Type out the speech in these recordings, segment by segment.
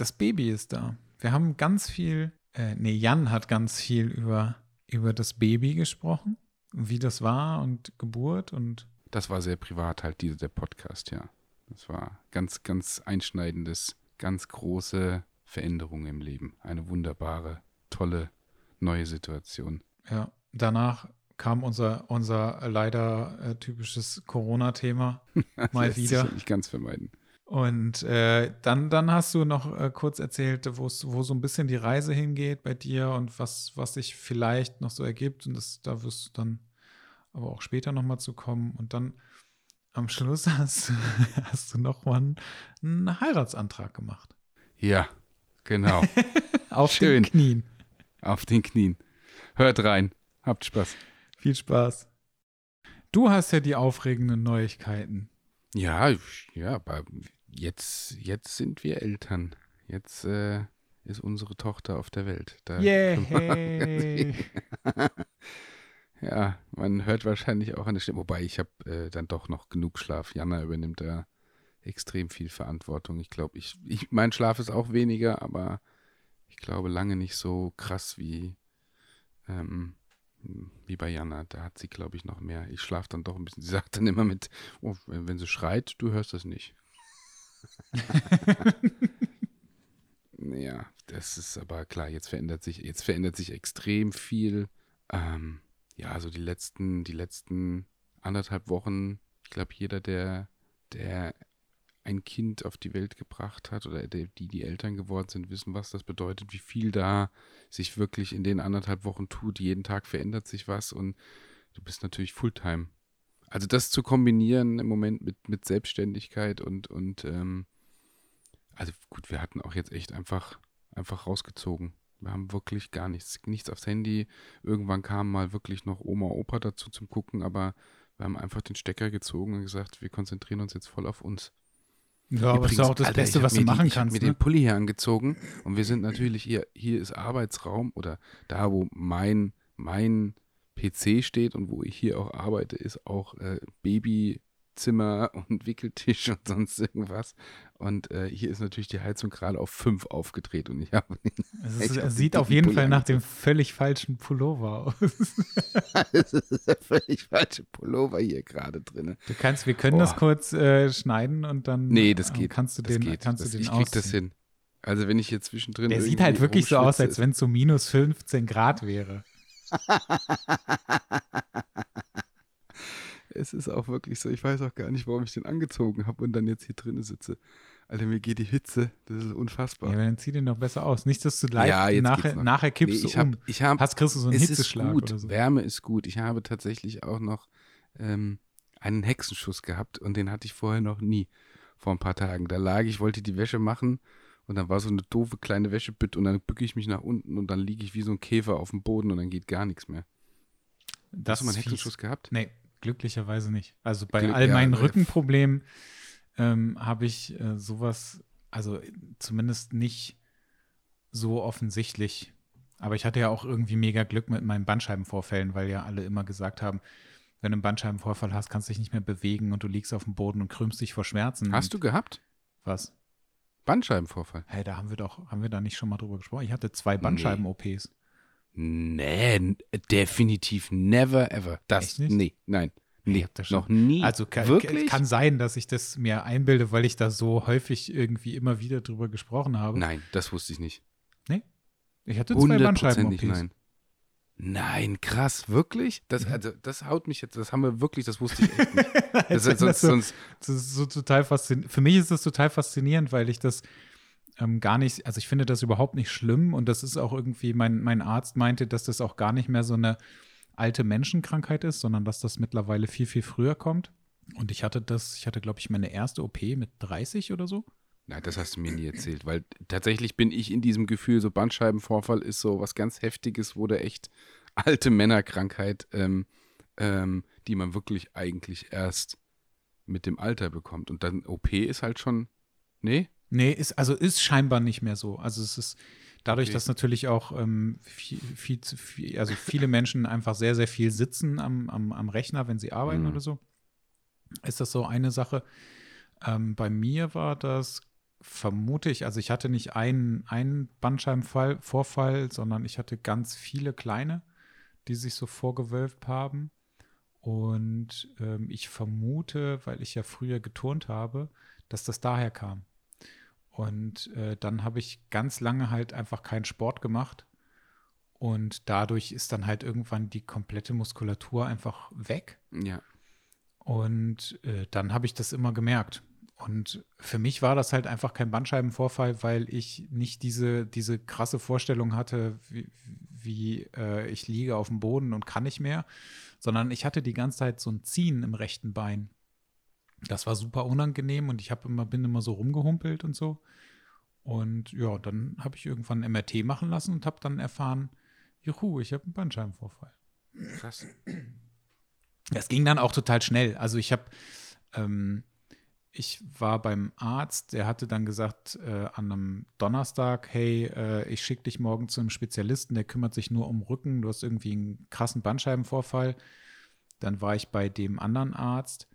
das Baby ist da. Wir haben ganz viel, äh, nee, Jan hat ganz viel über, über das Baby gesprochen, wie das war und Geburt und. Das war sehr privat halt, dieser der Podcast, ja. Das war ganz, ganz einschneidendes, ganz große Veränderung im Leben. Eine wunderbare, tolle, neue Situation. Ja, danach kam unser, unser leider äh, typisches Corona-Thema mal wieder. Das nicht ganz vermeiden. Und äh, dann, dann hast du noch äh, kurz erzählt, wo so ein bisschen die Reise hingeht bei dir und was, was sich vielleicht noch so ergibt. Und das, da wirst du dann aber auch später nochmal zu kommen. Und dann am Schluss hast, hast du noch mal einen, einen Heiratsantrag gemacht. Ja, genau. Auf Schön. den Knien. Auf den Knien. Hört rein. Habt Spaß. Viel Spaß. Du hast ja die aufregenden Neuigkeiten. Ja, ja, aber jetzt, jetzt sind wir Eltern. Jetzt äh, ist unsere Tochter auf der Welt. Da yeah. ja, man hört wahrscheinlich auch an der Stimme. Wobei ich habe äh, dann doch noch genug Schlaf. Jana übernimmt da extrem viel Verantwortung. Ich glaube, ich, ich, mein Schlaf ist auch weniger, aber ich glaube lange nicht so krass wie, ähm, wie bei Jana. Da hat sie, glaube ich, noch mehr. Ich schlafe dann doch ein bisschen. Sie sagt dann immer mit, oh, wenn, wenn sie schreit, du hörst das nicht. Ja, das ist aber klar, jetzt verändert sich, jetzt verändert sich extrem viel. Ähm, ja, also die letzten, die letzten anderthalb Wochen, ich glaube, jeder, der, der ein Kind auf die Welt gebracht hat oder der, die die Eltern geworden sind, wissen, was das bedeutet, wie viel da sich wirklich in den anderthalb Wochen tut. Jeden Tag verändert sich was und du bist natürlich Fulltime also das zu kombinieren im Moment mit, mit Selbstständigkeit und, und ähm, also gut, wir hatten auch jetzt echt einfach, einfach rausgezogen. Wir haben wirklich gar nichts, nichts aufs Handy. Irgendwann kam mal wirklich noch Oma, Opa dazu zum Gucken, aber wir haben einfach den Stecker gezogen und gesagt, wir konzentrieren uns jetzt voll auf uns. Ja, Übrigens, aber das ist auch das Alter, Beste, was du machen die, kannst. Ich habe mir ne? den Pulli hier angezogen und wir sind natürlich hier, hier ist Arbeitsraum oder da, wo mein, mein PC steht und wo ich hier auch arbeite, ist auch äh, Babyzimmer und Wickeltisch und sonst irgendwas. Und äh, hier ist natürlich die Heizung gerade auf 5 aufgedreht und ich habe. Es, es sieht auf jeden Fall nach dem völlig falschen Pullover aus. es ist der völlig falsche Pullover hier gerade drin. Du kannst, wir können oh. das kurz äh, schneiden und dann. Nee, das geht. Kannst du das den, geht. kannst das, du den ich krieg das hin. Also wenn ich hier zwischendrin. Der sieht halt wirklich so aus, als wenn es so minus 15 Grad wäre. Es ist auch wirklich so. Ich weiß auch gar nicht, warum ich den angezogen habe und dann jetzt hier drinnen sitze. Alter, mir geht die Hitze. Das ist unfassbar. Ja, dann zieh den doch besser aus. Nicht, dass du live ja, nachher, nachher kippst nee, ich hab, um. Ich hab, Hast kriegst du so einen Hitzeschlag gut. oder so. Wärme ist gut. Ich habe tatsächlich auch noch ähm, einen Hexenschuss gehabt und den hatte ich vorher noch nie. Vor ein paar Tagen. Da lag ich, wollte die Wäsche machen und dann war so eine doofe kleine Wäschebütt und dann bücke ich mich nach unten und dann liege ich wie so ein Käfer auf dem Boden und dann geht gar nichts mehr. Das Hast du mal einen Hexenschuss gehabt? Nee, glücklicherweise nicht. Also bei Glück, all meinen ja, Rückenproblemen ähm, habe ich äh, sowas, also zumindest nicht so offensichtlich. Aber ich hatte ja auch irgendwie mega Glück mit meinen Bandscheibenvorfällen, weil ja alle immer gesagt haben, wenn du einen Bandscheibenvorfall hast, kannst du dich nicht mehr bewegen und du liegst auf dem Boden und krümmst dich vor Schmerzen. Hast du gehabt? Was? Bandscheibenvorfall. Hey, da haben wir doch, haben wir da nicht schon mal drüber gesprochen? Ich hatte zwei Bandscheiben-OPs. Nee, definitiv never ever. Das, nee, nein. Nee, das noch nie. Also kann, Wirklich? kann sein, dass ich das mir einbilde, weil ich da so häufig irgendwie immer wieder drüber gesprochen habe. Nein, das wusste ich nicht. Nee? Ich hatte zwei Bandscheiben-OPs. Nein. Nein, krass, wirklich? Das, also, das haut mich jetzt, das haben wir wirklich, das wusste ich echt nicht. das, ist, sonst, so, sonst das ist so total faszinierend. Für mich ist das total faszinierend, weil ich das ähm, gar nicht, also ich finde das überhaupt nicht schlimm und das ist auch irgendwie, mein, mein Arzt meinte, dass das auch gar nicht mehr so eine alte Menschenkrankheit ist, sondern dass das mittlerweile viel, viel früher kommt. Und ich hatte das, ich hatte, glaube ich, meine erste OP mit 30 oder so. Nein, das hast du mir nie erzählt, weil tatsächlich bin ich in diesem Gefühl, so Bandscheibenvorfall ist so was ganz Heftiges, wo der echt alte Männerkrankheit, ähm, ähm, die man wirklich eigentlich erst mit dem Alter bekommt. Und dann OP ist halt schon, nee? Nee, ist, also ist scheinbar nicht mehr so. Also es ist dadurch, okay. dass natürlich auch ähm, viel, viel, viel, also viele Menschen einfach sehr, sehr viel sitzen am, am, am Rechner, wenn sie arbeiten mhm. oder so, ist das so eine Sache. Ähm, bei mir war das vermute ich, also ich hatte nicht einen, einen Bandscheibenvorfall, sondern ich hatte ganz viele kleine, die sich so vorgewölbt haben. Und ähm, ich vermute, weil ich ja früher geturnt habe, dass das daher kam. Und äh, dann habe ich ganz lange halt einfach keinen Sport gemacht. Und dadurch ist dann halt irgendwann die komplette Muskulatur einfach weg. Ja. Und äh, dann habe ich das immer gemerkt. Und für mich war das halt einfach kein Bandscheibenvorfall, weil ich nicht diese, diese krasse Vorstellung hatte, wie, wie äh, ich liege auf dem Boden und kann nicht mehr, sondern ich hatte die ganze Zeit so ein Ziehen im rechten Bein. Das war super unangenehm und ich habe immer, bin immer so rumgehumpelt und so. Und ja, dann habe ich irgendwann ein MRT machen lassen und habe dann erfahren, juhu, ich habe einen Bandscheibenvorfall. Krass. Das ging dann auch total schnell. Also ich habe, ähm, ich war beim Arzt, der hatte dann gesagt äh, an einem Donnerstag, hey, äh, ich schicke dich morgen zu einem Spezialisten, der kümmert sich nur um Rücken, du hast irgendwie einen krassen Bandscheibenvorfall. Dann war ich bei dem anderen Arzt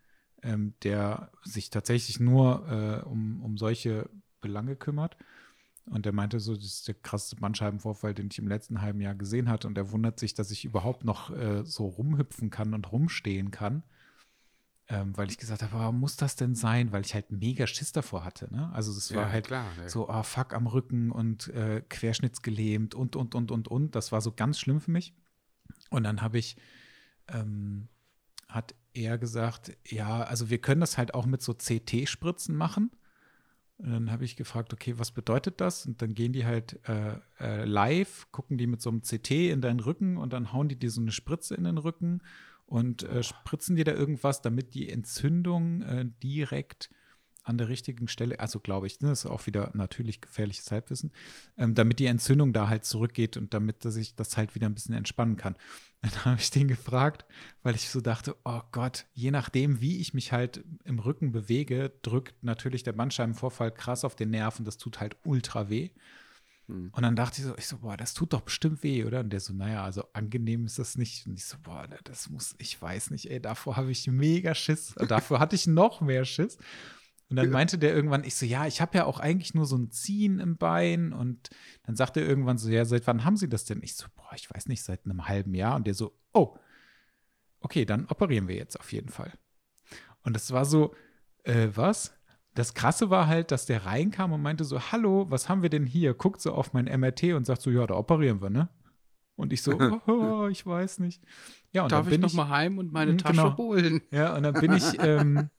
ähm, der sich tatsächlich nur äh, um, um solche Belange kümmert. Und der meinte so, das ist der krasseste Bandscheibenvorfall, den ich im letzten halben Jahr gesehen hatte. Und er wundert sich, dass ich überhaupt noch äh, so rumhüpfen kann und rumstehen kann. Ähm, weil ich gesagt habe, warum muss das denn sein? Weil ich halt mega Schiss davor hatte. Ne? Also es war halt klar, ja. so, oh, fuck am Rücken und äh, querschnittsgelähmt und, und, und, und, und. Das war so ganz schlimm für mich. Und dann habe ich, ähm, hat er gesagt, ja, also wir können das halt auch mit so CT-Spritzen machen. Und dann habe ich gefragt, okay, was bedeutet das? Und dann gehen die halt äh, äh, live, gucken die mit so einem CT in deinen Rücken und dann hauen die dir so eine Spritze in den Rücken und äh, spritzen dir da irgendwas, damit die Entzündung äh, direkt an der richtigen Stelle, also glaube ich, ne, das ist auch wieder natürlich gefährliches Halbwissen, ähm, damit die Entzündung da halt zurückgeht und damit dass ich das halt wieder ein bisschen entspannen kann. Dann habe ich den gefragt, weil ich so dachte, oh Gott, je nachdem, wie ich mich halt im Rücken bewege, drückt natürlich der Bandscheibenvorfall krass auf den Nerven, das tut halt ultra weh. Hm. Und dann dachte ich so, ich so, boah, das tut doch bestimmt weh, oder? Und der so, naja, also angenehm ist das nicht. Und ich so, boah, das muss, ich weiß nicht, ey, davor habe ich mega Schiss. Davor hatte ich noch mehr Schiss. Und dann meinte der irgendwann, ich so, ja, ich habe ja auch eigentlich nur so ein Ziehen im Bein. Und dann sagte er irgendwann so, ja, seit wann haben Sie das denn? Ich so, boah, ich weiß nicht, seit einem halben Jahr. Und der so, oh, okay, dann operieren wir jetzt auf jeden Fall. Und das war so, äh, was? Das Krasse war halt, dass der reinkam und meinte so, hallo, was haben wir denn hier? Guckt so auf mein MRT und sagt so, ja, da operieren wir, ne? Und ich so, oh, ich weiß nicht. Ja, und Darf dann bin ich noch mal heim und meine hm, Tasche genau. holen? Ja, und dann bin ich ähm,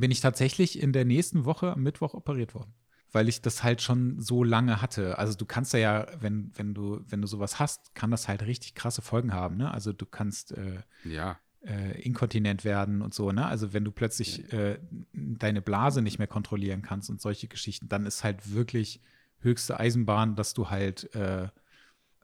bin ich tatsächlich in der nächsten Woche am Mittwoch operiert worden. Weil ich das halt schon so lange hatte. Also du kannst ja, wenn, wenn du, wenn du sowas hast, kann das halt richtig krasse Folgen haben, ne? Also du kannst äh, ja. Äh, inkontinent werden und so, ne? Also wenn du plötzlich äh, deine Blase nicht mehr kontrollieren kannst und solche Geschichten, dann ist halt wirklich höchste Eisenbahn, dass du halt äh, äh,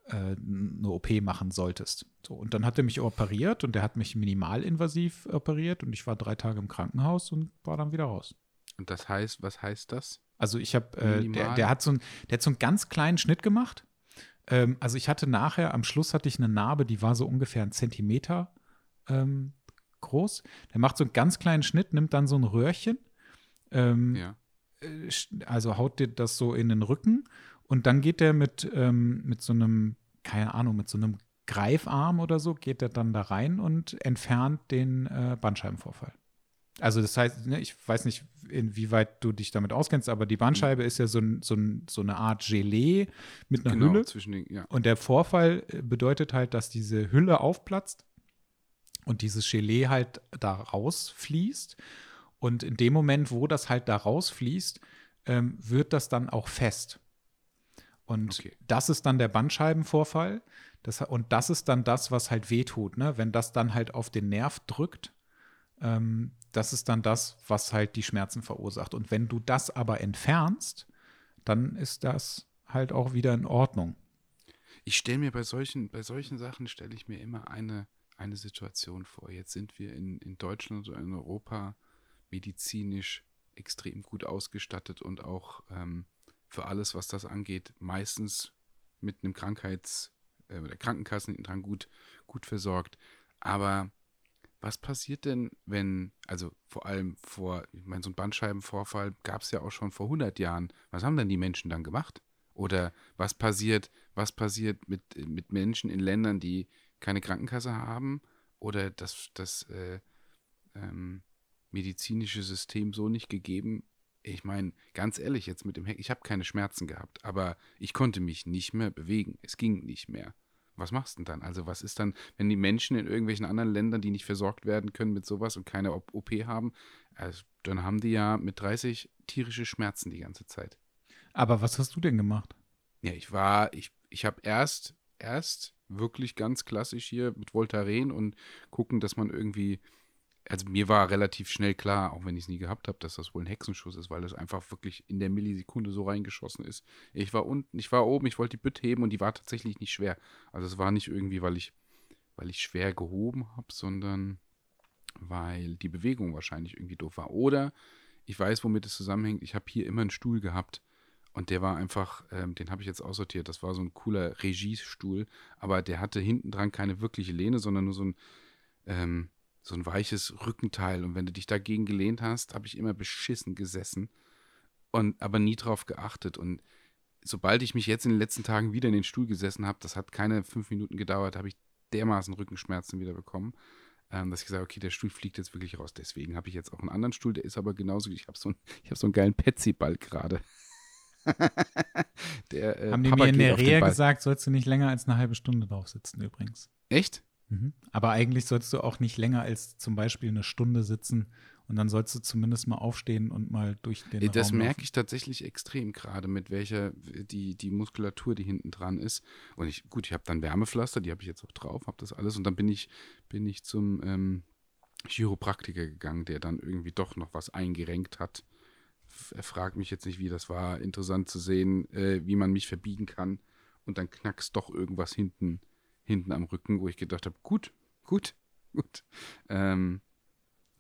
eine OP machen solltest. So, und dann hat er mich operiert und der hat mich minimalinvasiv operiert und ich war drei Tage im Krankenhaus und war dann wieder raus. Und das heißt, was heißt das? Also ich habe, äh, der, der, hat so ein, der hat so einen ganz kleinen Schnitt gemacht. Ähm, also ich hatte nachher, am Schluss hatte ich eine Narbe, die war so ungefähr einen Zentimeter ähm, groß. Der macht so einen ganz kleinen Schnitt, nimmt dann so ein Röhrchen, ähm, ja. Äh, also haut dir das so in den Rücken und dann geht der mit, ähm, mit so einem, keine Ahnung, mit so einem Greifarm oder so, geht er dann da rein und entfernt den äh, Bandscheibenvorfall. Also das heißt, ne, ich weiß nicht, inwieweit du dich damit auskennst, aber die Bandscheibe mhm. ist ja so, so, so, eine Art Gelee mit einer genau, Hülle. Den, ja. Und der Vorfall äh, bedeutet halt, dass diese Hülle aufplatzt und dieses Gelee halt da rausfließt. Und in dem Moment, wo das halt da rausfließt, ähm, wird das dann auch fest. Und okay. das ist dann der Bandscheibenvorfall. Das, und das ist dann das, was halt wehtut, ne? Wenn das dann halt auf den Nerv drückt, ähm, das ist dann das, was halt die Schmerzen verursacht. Und wenn du das aber entfernst, dann ist das halt auch wieder in Ordnung. Ich stelle mir bei solchen, bei solchen Sachen stelle ich mir immer eine, eine Situation vor. Jetzt sind wir in, in Deutschland oder in Europa medizinisch extrem gut ausgestattet und auch ähm, für alles, was das angeht, meistens mit einem Krankheits- äh, oder Krankenkassen dran gut, gut versorgt. Aber was passiert denn, wenn, also vor allem vor, ich meine, so ein Bandscheibenvorfall gab es ja auch schon vor 100 Jahren. Was haben denn die Menschen dann gemacht? Oder was passiert, was passiert mit, mit Menschen in Ländern, die keine Krankenkasse haben oder das, das äh, ähm, medizinische System so nicht gegeben? Ich meine, ganz ehrlich, jetzt mit dem Heck, ich habe keine Schmerzen gehabt, aber ich konnte mich nicht mehr bewegen. Es ging nicht mehr was machst du denn dann? Also was ist dann, wenn die Menschen in irgendwelchen anderen Ländern, die nicht versorgt werden können mit sowas und keine OP haben, also dann haben die ja mit 30 tierische Schmerzen die ganze Zeit. Aber was hast du denn gemacht? Ja, ich war, ich, ich habe erst, erst wirklich ganz klassisch hier mit Voltaren und gucken, dass man irgendwie also mir war relativ schnell klar, auch wenn ich es nie gehabt habe, dass das wohl ein Hexenschuss ist, weil das einfach wirklich in der Millisekunde so reingeschossen ist. Ich war unten, ich war oben, ich wollte die Bütte heben und die war tatsächlich nicht schwer. Also es war nicht irgendwie, weil ich, weil ich schwer gehoben habe, sondern weil die Bewegung wahrscheinlich irgendwie doof war. Oder ich weiß, womit es zusammenhängt. Ich habe hier immer einen Stuhl gehabt und der war einfach, ähm, den habe ich jetzt aussortiert. Das war so ein cooler Regiestuhl, aber der hatte hinten dran keine wirkliche Lehne, sondern nur so ein ähm, so ein weiches Rückenteil. Und wenn du dich dagegen gelehnt hast, habe ich immer beschissen gesessen und aber nie drauf geachtet. Und sobald ich mich jetzt in den letzten Tagen wieder in den Stuhl gesessen habe, das hat keine fünf Minuten gedauert, habe ich dermaßen Rückenschmerzen wieder bekommen, ähm, dass ich gesagt okay, der Stuhl fliegt jetzt wirklich raus. Deswegen habe ich jetzt auch einen anderen Stuhl, der ist aber genauso, ich habe so, einen, hab so einen geilen Petsy-Ball gerade. äh, Haben die Papa mir in der Rehe gesagt, sollst du nicht länger als eine halbe Stunde drauf sitzen übrigens. Echt? Mhm. Aber eigentlich sollst du auch nicht länger als zum Beispiel eine Stunde sitzen und dann sollst du zumindest mal aufstehen und mal durch den Das Raum merke ich tatsächlich extrem gerade, mit welcher die, die Muskulatur, die hinten dran ist. Und ich, gut, ich habe dann Wärmepflaster, die habe ich jetzt auch drauf, habe das alles. Und dann bin ich, bin ich zum ähm, Chiropraktiker gegangen, der dann irgendwie doch noch was eingerenkt hat. Er fragt mich jetzt nicht, wie das war. Interessant zu sehen, äh, wie man mich verbiegen kann. Und dann knackst doch irgendwas hinten hinten am Rücken, wo ich gedacht habe, gut, gut, gut. Ähm,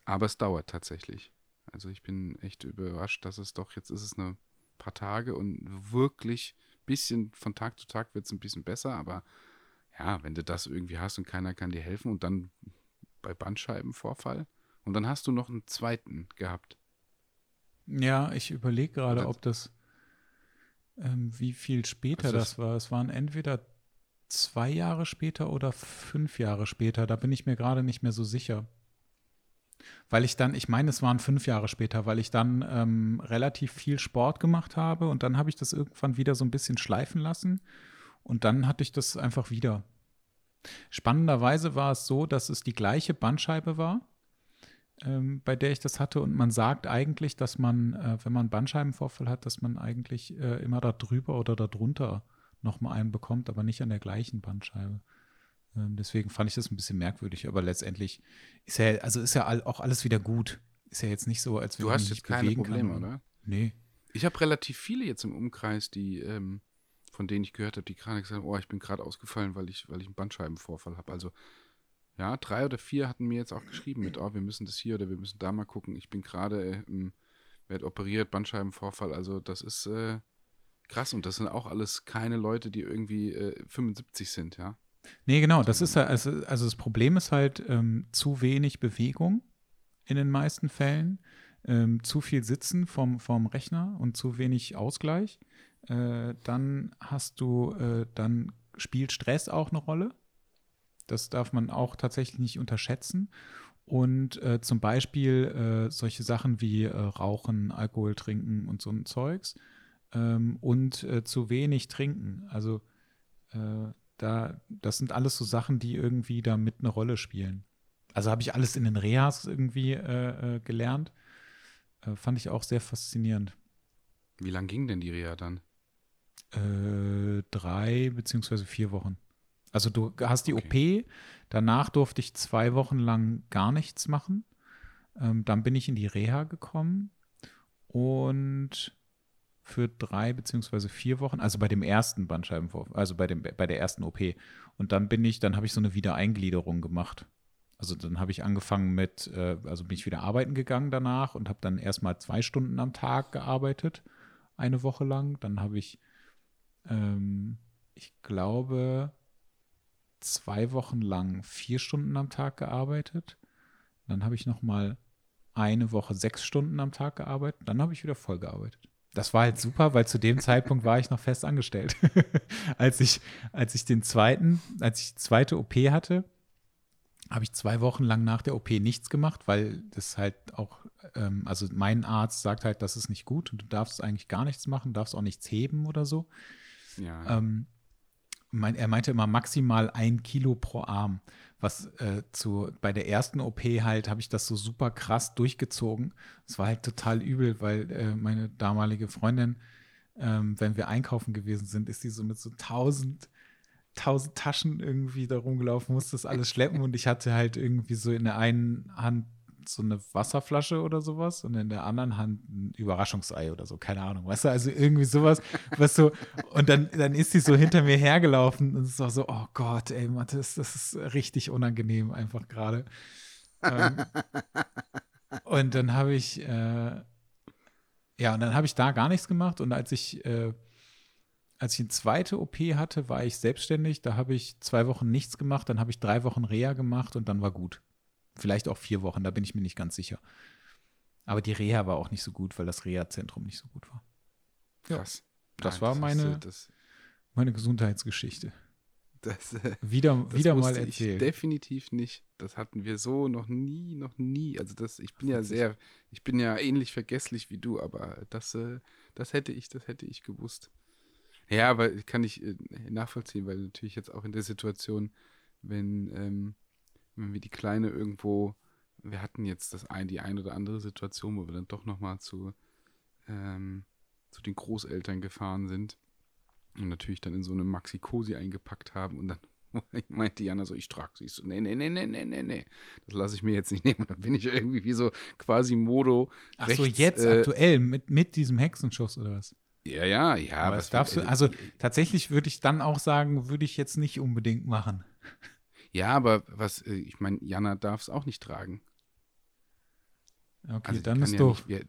aber es dauert tatsächlich. Also ich bin echt überrascht, dass es doch, jetzt ist es ein paar Tage und wirklich ein bisschen von Tag zu Tag wird es ein bisschen besser, aber ja, wenn du das irgendwie hast und keiner kann dir helfen und dann bei Bandscheibenvorfall und dann hast du noch einen zweiten gehabt. Ja, ich überlege gerade, ob das, ähm, wie viel später also das, das war. Es waren entweder zwei Jahre später oder fünf Jahre später. Da bin ich mir gerade nicht mehr so sicher. Weil ich dann, ich meine, es waren fünf Jahre später, weil ich dann ähm, relativ viel Sport gemacht habe und dann habe ich das irgendwann wieder so ein bisschen schleifen lassen und dann hatte ich das einfach wieder. Spannenderweise war es so, dass es die gleiche Bandscheibe war, ähm, bei der ich das hatte und man sagt eigentlich, dass man, äh, wenn man Bandscheibenvorfall hat, dass man eigentlich äh, immer da drüber oder da drunter nochmal einen bekommt, aber nicht an der gleichen Bandscheibe. Ähm, deswegen fand ich das ein bisschen merkwürdig, aber letztendlich ist ja, also ist ja all, auch alles wieder gut. Ist ja jetzt nicht so, als wenn man keine bewegen Probleme, kann. oder? Nee. Ich habe relativ viele jetzt im Umkreis, die, ähm, von denen ich gehört habe, die gerade gesagt haben, oh, ich bin gerade ausgefallen, weil ich, weil ich einen Bandscheibenvorfall habe. Also ja, drei oder vier hatten mir jetzt auch geschrieben mit, oh, wir müssen das hier oder wir müssen da mal gucken. Ich bin gerade, äh, werde operiert, Bandscheibenvorfall. Also das ist, äh, Krass, und das sind auch alles keine Leute, die irgendwie äh, 75 sind, ja? Nee, genau, das ist ja, also, also das Problem ist halt ähm, zu wenig Bewegung in den meisten Fällen, ähm, zu viel Sitzen vom, vom Rechner und zu wenig Ausgleich. Äh, dann hast du, äh, dann spielt Stress auch eine Rolle. Das darf man auch tatsächlich nicht unterschätzen. Und äh, zum Beispiel äh, solche Sachen wie äh, Rauchen, Alkohol trinken und so ein Zeugs ähm, und äh, zu wenig trinken. Also äh, da, das sind alles so Sachen, die irgendwie da mit eine Rolle spielen. Also habe ich alles in den Rehas irgendwie äh, gelernt. Fand ich auch sehr faszinierend. Wie lang ging denn die Reha dann? Drei beziehungsweise vier Wochen. Also du hast die okay. OP, danach durfte ich zwei Wochen lang gar nichts machen. Ähm, dann bin ich in die Reha gekommen und für drei beziehungsweise vier Wochen, also bei dem ersten Bandscheibenvorfall, also bei, dem, bei der ersten OP. Und dann bin ich, dann habe ich so eine Wiedereingliederung gemacht. Also dann habe ich angefangen mit, äh, also bin ich wieder arbeiten gegangen danach und habe dann erstmal zwei Stunden am Tag gearbeitet, eine Woche lang. Dann habe ich, ähm, ich glaube, zwei Wochen lang vier Stunden am Tag gearbeitet. Dann habe ich noch mal eine Woche sechs Stunden am Tag gearbeitet. Dann habe ich wieder voll gearbeitet. Das war halt super, weil zu dem Zeitpunkt war ich noch fest angestellt. als, ich, als ich den zweiten, als ich die zweite OP hatte, habe ich zwei Wochen lang nach der OP nichts gemacht, weil das halt auch, ähm, also mein Arzt sagt halt, das ist nicht gut und du darfst eigentlich gar nichts machen, darfst auch nichts heben oder so. Ja. Ähm, mein, er meinte immer maximal ein Kilo pro Arm. Was äh, zu, bei der ersten OP halt habe ich das so super krass durchgezogen. Es war halt total übel, weil äh, meine damalige Freundin, ähm, wenn wir einkaufen gewesen sind, ist die so mit so tausend tausend Taschen irgendwie da rumgelaufen, musste das alles schleppen und ich hatte halt irgendwie so in der einen Hand so eine Wasserflasche oder sowas und in der anderen Hand ein Überraschungsei oder so, keine Ahnung, weißt du, also irgendwie sowas, was so, und dann, dann ist sie so hinter mir hergelaufen und es war so, oh Gott, ey, Mathis, das ist richtig unangenehm einfach gerade. Ähm, und dann habe ich, äh, ja, und dann habe ich da gar nichts gemacht und als ich, äh, als ich eine zweite OP hatte, war ich selbstständig, da habe ich zwei Wochen nichts gemacht, dann habe ich drei Wochen Reha gemacht und dann war gut. Vielleicht auch vier Wochen, da bin ich mir nicht ganz sicher. Aber die Reha war auch nicht so gut, weil das Reha-Zentrum nicht so gut war. Krass. Das Nein, war das meine, das, meine Gesundheitsgeschichte. Das, äh, wieder das wieder mal erzählt. definitiv nicht. Das hatten wir so noch nie, noch nie. Also das, ich bin ja sehr, ich bin ja ähnlich vergesslich wie du, aber das, äh, das hätte ich, das hätte ich gewusst. Ja, aber kann ich äh, nachvollziehen, weil natürlich jetzt auch in der Situation, wenn ähm, wenn wir die Kleine irgendwo, wir hatten jetzt das ein, die ein oder andere Situation, wo wir dann doch nochmal zu, ähm, zu den Großeltern gefahren sind und natürlich dann in so eine Maxi-Cosi eingepackt haben und dann meinte Jana so, ich trage sie. Ich so, nee, nee, nee, nee, nee, nee, nee. Das lasse ich mir jetzt nicht nehmen. dann bin ich irgendwie wie so quasi Modo. Ach rechts, so, jetzt äh, aktuell mit, mit diesem Hexenschuss oder was? Ja, ja, ja. Aber was darfst du, also tatsächlich würde ich dann auch sagen, würde ich jetzt nicht unbedingt machen. Ja, aber was, äh, ich meine, Jana darf es auch nicht tragen. Okay, also dann ist ja doof. Nicht,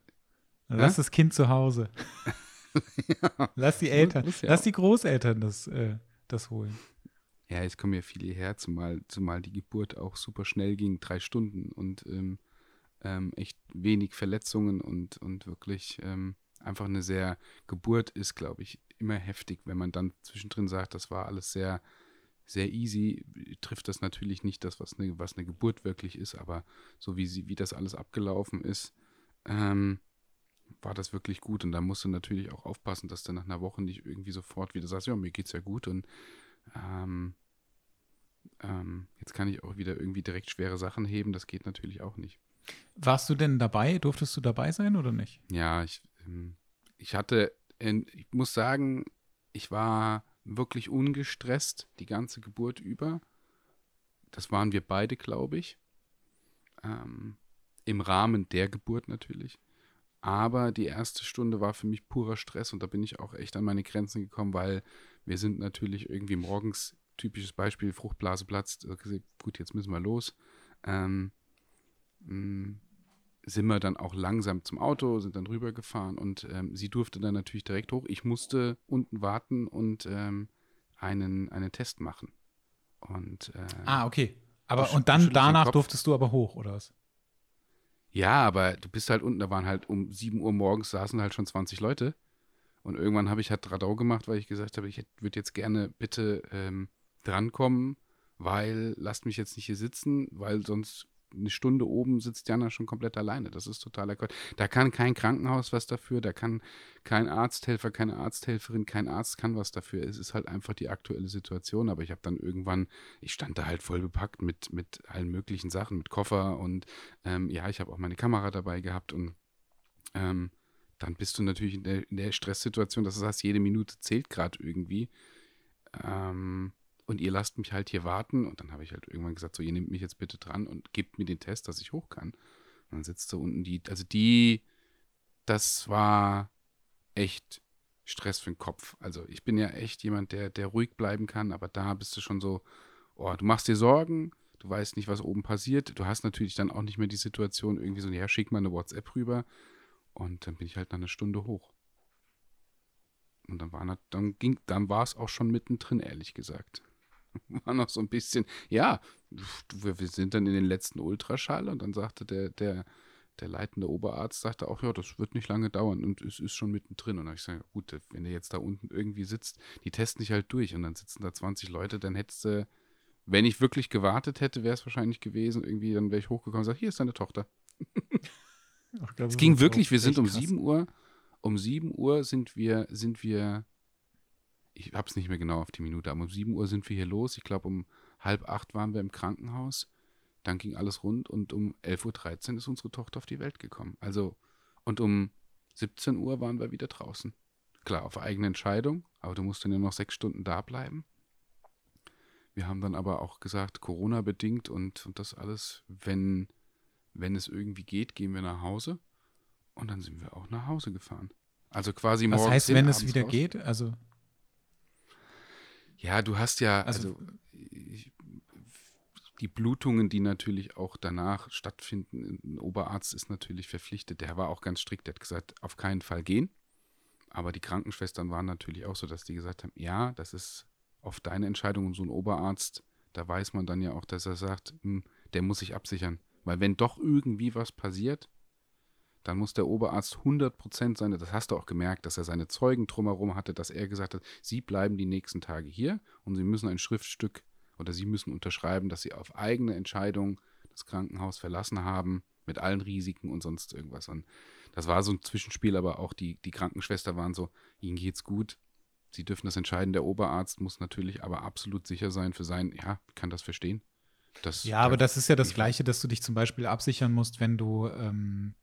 lass das Kind zu Hause. ja. Lass die Eltern, ja lass die Großeltern das, äh, das holen. Ja, es kommen ja viele her, zumal, zumal die Geburt auch super schnell ging, drei Stunden und ähm, ähm, echt wenig Verletzungen und, und wirklich ähm, einfach eine sehr, Geburt ist, glaube ich, immer heftig, wenn man dann zwischendrin sagt, das war alles sehr sehr easy trifft das natürlich nicht das, was eine, was eine Geburt wirklich ist, aber so wie, sie, wie das alles abgelaufen ist, ähm, war das wirklich gut. Und da musst du natürlich auch aufpassen, dass du nach einer Woche nicht irgendwie sofort wieder sagst, ja, mir geht's ja gut und ähm, ähm, jetzt kann ich auch wieder irgendwie direkt schwere Sachen heben. Das geht natürlich auch nicht. Warst du denn dabei? Durftest du dabei sein oder nicht? Ja, ich, ähm, ich hatte, ich muss sagen, ich war wirklich ungestresst die ganze Geburt über. Das waren wir beide, glaube ich. Ähm, Im Rahmen der Geburt natürlich. Aber die erste Stunde war für mich purer Stress und da bin ich auch echt an meine Grenzen gekommen, weil wir sind natürlich irgendwie morgens, typisches Beispiel, Fruchtblase platzt. Gut, jetzt müssen wir los. Ähm, mm, sind wir dann auch langsam zum Auto, sind dann rübergefahren und ähm, sie durfte dann natürlich direkt hoch. Ich musste unten warten und ähm, einen, einen Test machen. Und, äh, ah, okay. Aber und dann danach durftest du aber hoch, oder was? Ja, aber du bist halt unten, da waren halt um 7 Uhr morgens saßen halt schon 20 Leute. Und irgendwann habe ich halt Radau gemacht, weil ich gesagt habe, ich würde jetzt gerne bitte ähm, drankommen, weil lasst mich jetzt nicht hier sitzen, weil sonst eine Stunde oben sitzt Jana schon komplett alleine. Das ist totaler Quatsch. Da kann kein Krankenhaus was dafür, da kann kein Arzthelfer, keine Arzthelferin, kein Arzt kann was dafür. Es ist halt einfach die aktuelle Situation. Aber ich habe dann irgendwann, ich stand da halt voll bepackt mit, mit allen möglichen Sachen, mit Koffer und ähm, ja, ich habe auch meine Kamera dabei gehabt und ähm, dann bist du natürlich in der, in der Stresssituation, das heißt, jede Minute zählt gerade irgendwie. Ähm, und ihr lasst mich halt hier warten. Und dann habe ich halt irgendwann gesagt, so, ihr nehmt mich jetzt bitte dran und gebt mir den Test, dass ich hoch kann. Und dann sitzt so unten die, also die, das war echt Stress für den Kopf. Also ich bin ja echt jemand, der, der ruhig bleiben kann, aber da bist du schon so, oh, du machst dir Sorgen, du weißt nicht, was oben passiert. Du hast natürlich dann auch nicht mehr die Situation, irgendwie so, ja, schick mal eine WhatsApp rüber. Und dann bin ich halt nach einer Stunde hoch. Und dann war dann ging, dann war es auch schon mittendrin, ehrlich gesagt. war noch so ein bisschen, ja, wir, wir sind dann in den letzten Ultraschall und dann sagte der, der, der leitende Oberarzt sagte auch, ja, das wird nicht lange dauern und es ist schon mittendrin. Und dann habe ich gesagt, gut, wenn du jetzt da unten irgendwie sitzt, die testen dich halt durch und dann sitzen da 20 Leute, dann hättest du, wenn ich wirklich gewartet hätte, wäre es wahrscheinlich gewesen, irgendwie, dann wäre ich hochgekommen und gesagt, hier ist deine Tochter. Ach, es ging wirklich, wir sind um krass. 7 Uhr, um 7 Uhr sind wir, sind wir, ich habe es nicht mehr genau auf die Minute, aber um 7 Uhr sind wir hier los. Ich glaube, um halb acht waren wir im Krankenhaus dann ging alles rund und um 11.13 Uhr ist unsere Tochter auf die Welt gekommen. Also, und um 17 Uhr waren wir wieder draußen. Klar, auf eigene Entscheidung, aber du musst dann ja noch sechs Stunden da bleiben. Wir haben dann aber auch gesagt, Corona-bedingt und, und das alles, wenn, wenn es irgendwie geht, gehen wir nach Hause. Und dann sind wir auch nach Hause gefahren. Also quasi morgens. Was heißt, wenn es wieder raus. geht? Also. Ja, du hast ja, also, also ich, die Blutungen, die natürlich auch danach stattfinden, ein Oberarzt ist natürlich verpflichtet. Der war auch ganz strikt, der hat gesagt, auf keinen Fall gehen. Aber die Krankenschwestern waren natürlich auch so, dass die gesagt haben, ja, das ist oft deine Entscheidung und so ein Oberarzt, da weiß man dann ja auch, dass er sagt, hm, der muss sich absichern. Weil wenn doch irgendwie was passiert, dann muss der Oberarzt 100% seine, das hast du auch gemerkt, dass er seine Zeugen drumherum hatte, dass er gesagt hat, sie bleiben die nächsten Tage hier und sie müssen ein Schriftstück oder sie müssen unterschreiben, dass sie auf eigene Entscheidung das Krankenhaus verlassen haben, mit allen Risiken und sonst irgendwas. Und das war so ein Zwischenspiel, aber auch die, die Krankenschwester waren so, ihnen geht's gut, sie dürfen das entscheiden. Der Oberarzt muss natürlich aber absolut sicher sein für sein, ja, kann das verstehen. Das, ja, aber das ist ja das Gleiche, dass du dich zum Beispiel absichern musst, wenn du, ähm,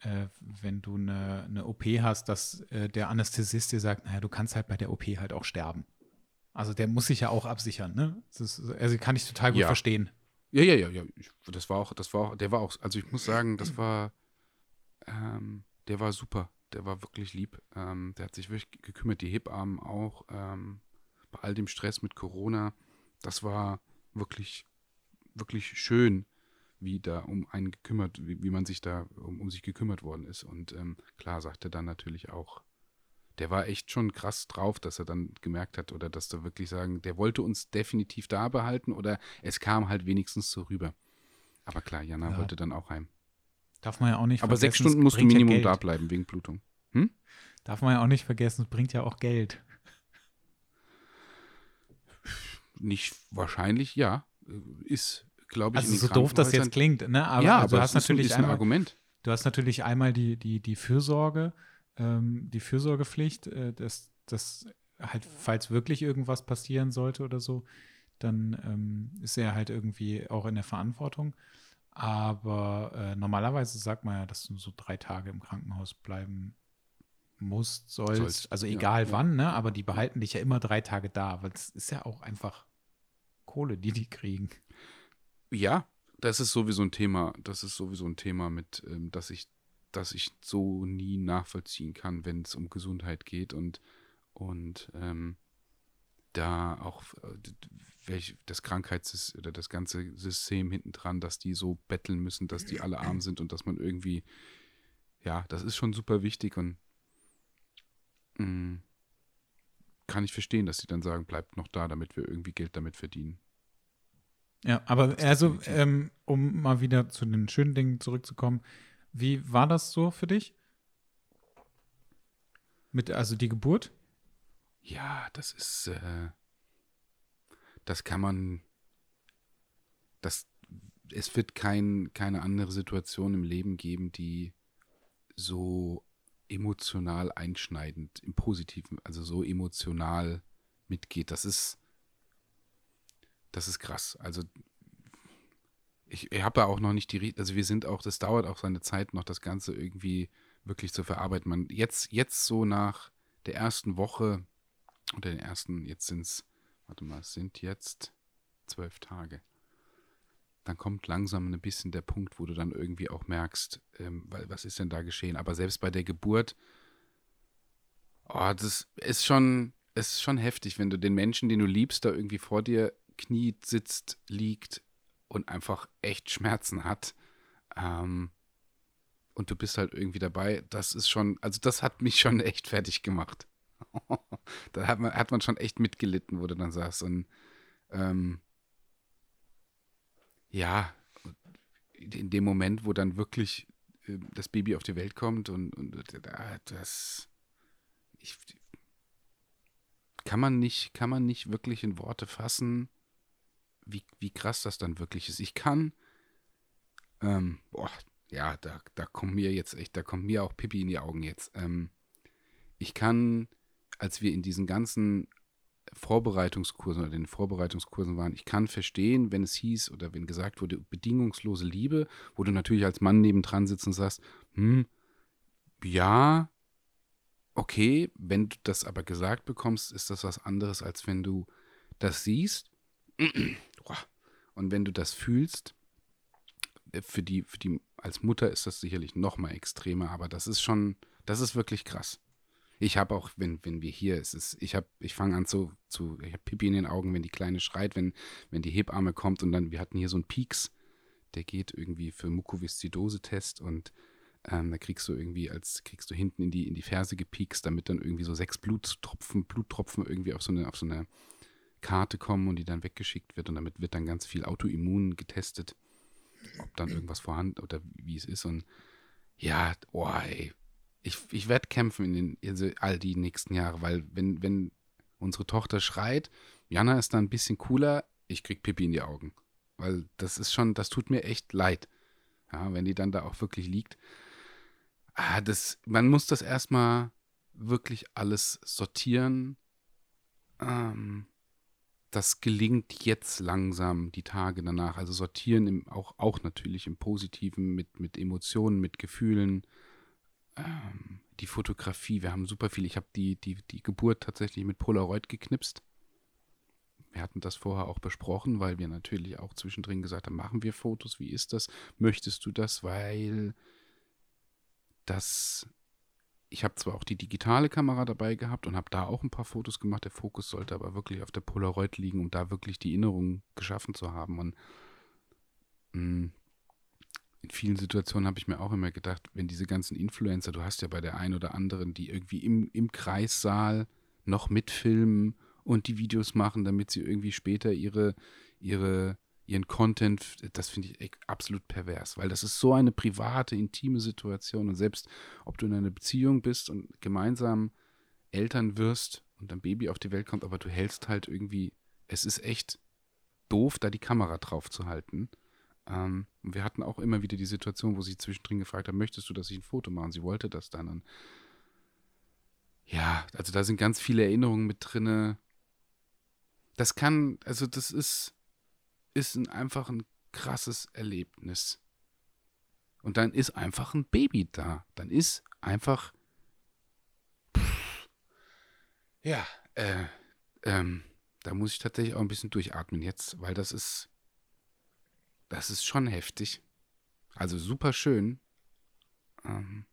äh, wenn du eine, eine OP hast, dass äh, der Anästhesist dir sagt, naja, du kannst halt bei der OP halt auch sterben. Also der muss sich ja auch absichern, ne? Ist, also kann ich total gut ja. verstehen. Ja, ja, ja, ja. Das war auch, das war auch, der war auch, also ich muss sagen, das war, ähm, der war super. Der war wirklich lieb. Ähm, der hat sich wirklich gekümmert, die Hebammen auch, ähm, bei all dem Stress mit Corona. Das war wirklich, wirklich schön, wie da um einen gekümmert, wie, wie man sich da um, um sich gekümmert worden ist. Und ähm, klar sagt er dann natürlich auch, der war echt schon krass drauf, dass er dann gemerkt hat oder dass du wirklich sagen, der wollte uns definitiv da behalten oder es kam halt wenigstens so rüber. Aber klar, Jana ja. wollte dann auch heim. Darf man ja auch nicht Aber sechs Stunden musst du Minimum ja da bleiben wegen Blutung. Hm? Darf man ja auch nicht vergessen, es bringt ja auch Geld. Nicht wahrscheinlich, ja. Ist, glaube ich, Also so doof das jetzt klingt, ne? Aber, ja, also aber du hast natürlich ein, ein Argument. Du hast natürlich einmal die, die, die Fürsorge, ähm, die Fürsorgepflicht, äh, dass, dass halt, falls wirklich irgendwas passieren sollte oder so, dann ähm, ist er halt irgendwie auch in der Verantwortung. Aber äh, normalerweise sagt man ja, dass du so drei Tage im Krankenhaus bleiben musst, sollst. sollst. Also egal ja, wann, ne? Aber die behalten dich ja immer drei Tage da, weil es ist ja auch einfach Kohle, die die kriegen. Ja, das ist sowieso ein Thema. Das ist sowieso ein Thema mit, ähm, dass ich das ich so nie nachvollziehen kann, wenn es um Gesundheit geht und, und ähm, da auch äh, welch, das Krankheits- oder das ganze System hinten dran, dass die so betteln müssen, dass die alle arm sind und dass man irgendwie, ja, das ist schon super wichtig und mh, mm, kann ich verstehen, dass sie dann sagen, bleibt noch da, damit wir irgendwie Geld damit verdienen. Ja, aber also, ähm, um mal wieder zu den schönen Dingen zurückzukommen, wie war das so für dich? Mit, also die Geburt? Ja, das ist, äh, das kann man, das, es wird kein, keine andere Situation im Leben geben, die so emotional einschneidend, im Positiven, also so emotional mitgeht. Das ist, das ist krass. Also ich, ich habe ja auch noch nicht die, also wir sind auch, das dauert auch seine Zeit, noch das Ganze irgendwie wirklich zu verarbeiten. Man, jetzt, jetzt so nach der ersten Woche oder den ersten, jetzt sind es, warte mal, sind jetzt zwölf Tage. Dann kommt langsam ein bisschen der Punkt, wo du dann irgendwie auch merkst, ähm, was ist denn da geschehen? Aber selbst bei der Geburt, oh, das ist schon, ist schon heftig, wenn du den Menschen, den du liebst, da irgendwie vor dir kniet, sitzt, liegt, und einfach echt Schmerzen hat. Ähm, und du bist halt irgendwie dabei, das ist schon, also das hat mich schon echt fertig gemacht. da hat man, hat man schon echt mitgelitten, wo du dann sagst. Und ähm, ja, in dem Moment, wo dann wirklich äh, das Baby auf die Welt kommt und, und äh, das ich, kann man nicht, kann man nicht wirklich in Worte fassen, wie, wie krass das dann wirklich ist. Ich kann, ähm, boah, ja, da, da kommt mir jetzt echt, da kommt mir auch Pippi in die Augen jetzt. Ähm, ich kann, als wir in diesen ganzen Vorbereitungskursen oder den Vorbereitungskursen waren, ich kann verstehen, wenn es hieß oder wenn gesagt wurde, bedingungslose Liebe, wo du natürlich als Mann nebendran sitzt und sagst, hm, ja, okay, wenn du das aber gesagt bekommst, ist das was anderes, als wenn du das siehst. Und wenn du das fühlst, äh, für die, für die, als Mutter ist das sicherlich noch mal extremer, aber das ist schon, das ist wirklich krass. Ich habe auch, wenn, wenn wir hier, es ist, ich habe, ich fange an zu, zu, ich habe Pipi in den Augen, wenn die Kleine schreit, wenn, wenn die Hebamme kommt und dann, wir hatten hier so einen Peaks, der geht irgendwie für Mukoviszidose-Test und ähm, da kriegst du irgendwie, als kriegst du hinten in die, in die Ferse gepiekst, damit dann irgendwie so sechs Bluttropfen, Bluttropfen irgendwie auf so eine, auf so eine Karte kommen und die dann weggeschickt wird und damit wird dann ganz viel Autoimmun getestet, ob dann irgendwas vorhanden oder wie es ist und ja, oh ey, ich, ich werde kämpfen in den, also all die nächsten Jahre, weil wenn, wenn unsere Tochter schreit, Jana ist da ein bisschen cooler, ich krieg Pipi in die Augen. Weil das ist schon, das tut mir echt leid. Ja, wenn die dann da auch wirklich liegt. Ah, das, man muss das erstmal wirklich alles sortieren. Ähm, das gelingt jetzt langsam die Tage danach. Also sortieren im, auch, auch natürlich im Positiven mit, mit Emotionen, mit Gefühlen ähm, die Fotografie, wir haben super viel. Ich habe die, die, die Geburt tatsächlich mit Polaroid geknipst. Wir hatten das vorher auch besprochen, weil wir natürlich auch zwischendrin gesagt haben, machen wir Fotos, wie ist das? Möchtest du das? Weil das, ich habe zwar auch die digitale Kamera dabei gehabt und habe da auch ein paar Fotos gemacht, der Fokus sollte aber wirklich auf der Polaroid liegen, um da wirklich die Erinnerung geschaffen zu haben. Und mh, mm, in vielen Situationen habe ich mir auch immer gedacht, wenn diese ganzen Influencer, du hast ja bei der einen oder anderen, die irgendwie im, im Kreissaal noch mitfilmen und die Videos machen, damit sie irgendwie später ihre, ihre, ihren Content, das finde ich absolut pervers, weil das ist so eine private, intime Situation und selbst ob du in einer Beziehung bist und gemeinsam Eltern wirst und ein Baby auf die Welt kommt, aber du hältst halt irgendwie, es ist echt doof, da die Kamera drauf zu halten ähm, wir hatten auch immer wieder die Situation, wo sie zwischendrin gefragt hat, möchtest du, dass ich ein Foto mache? Und sie wollte das dann. Und ja, also da sind ganz viele Erinnerungen mit drin. Das kann, also das ist, ist ein, einfach ein krasses Erlebnis. Und dann ist einfach ein Baby da. Dann ist einfach. Pff, ja, äh, ähm, da muss ich tatsächlich auch ein bisschen durchatmen jetzt, weil das ist das ist schon heftig. Also super schön. Ähm,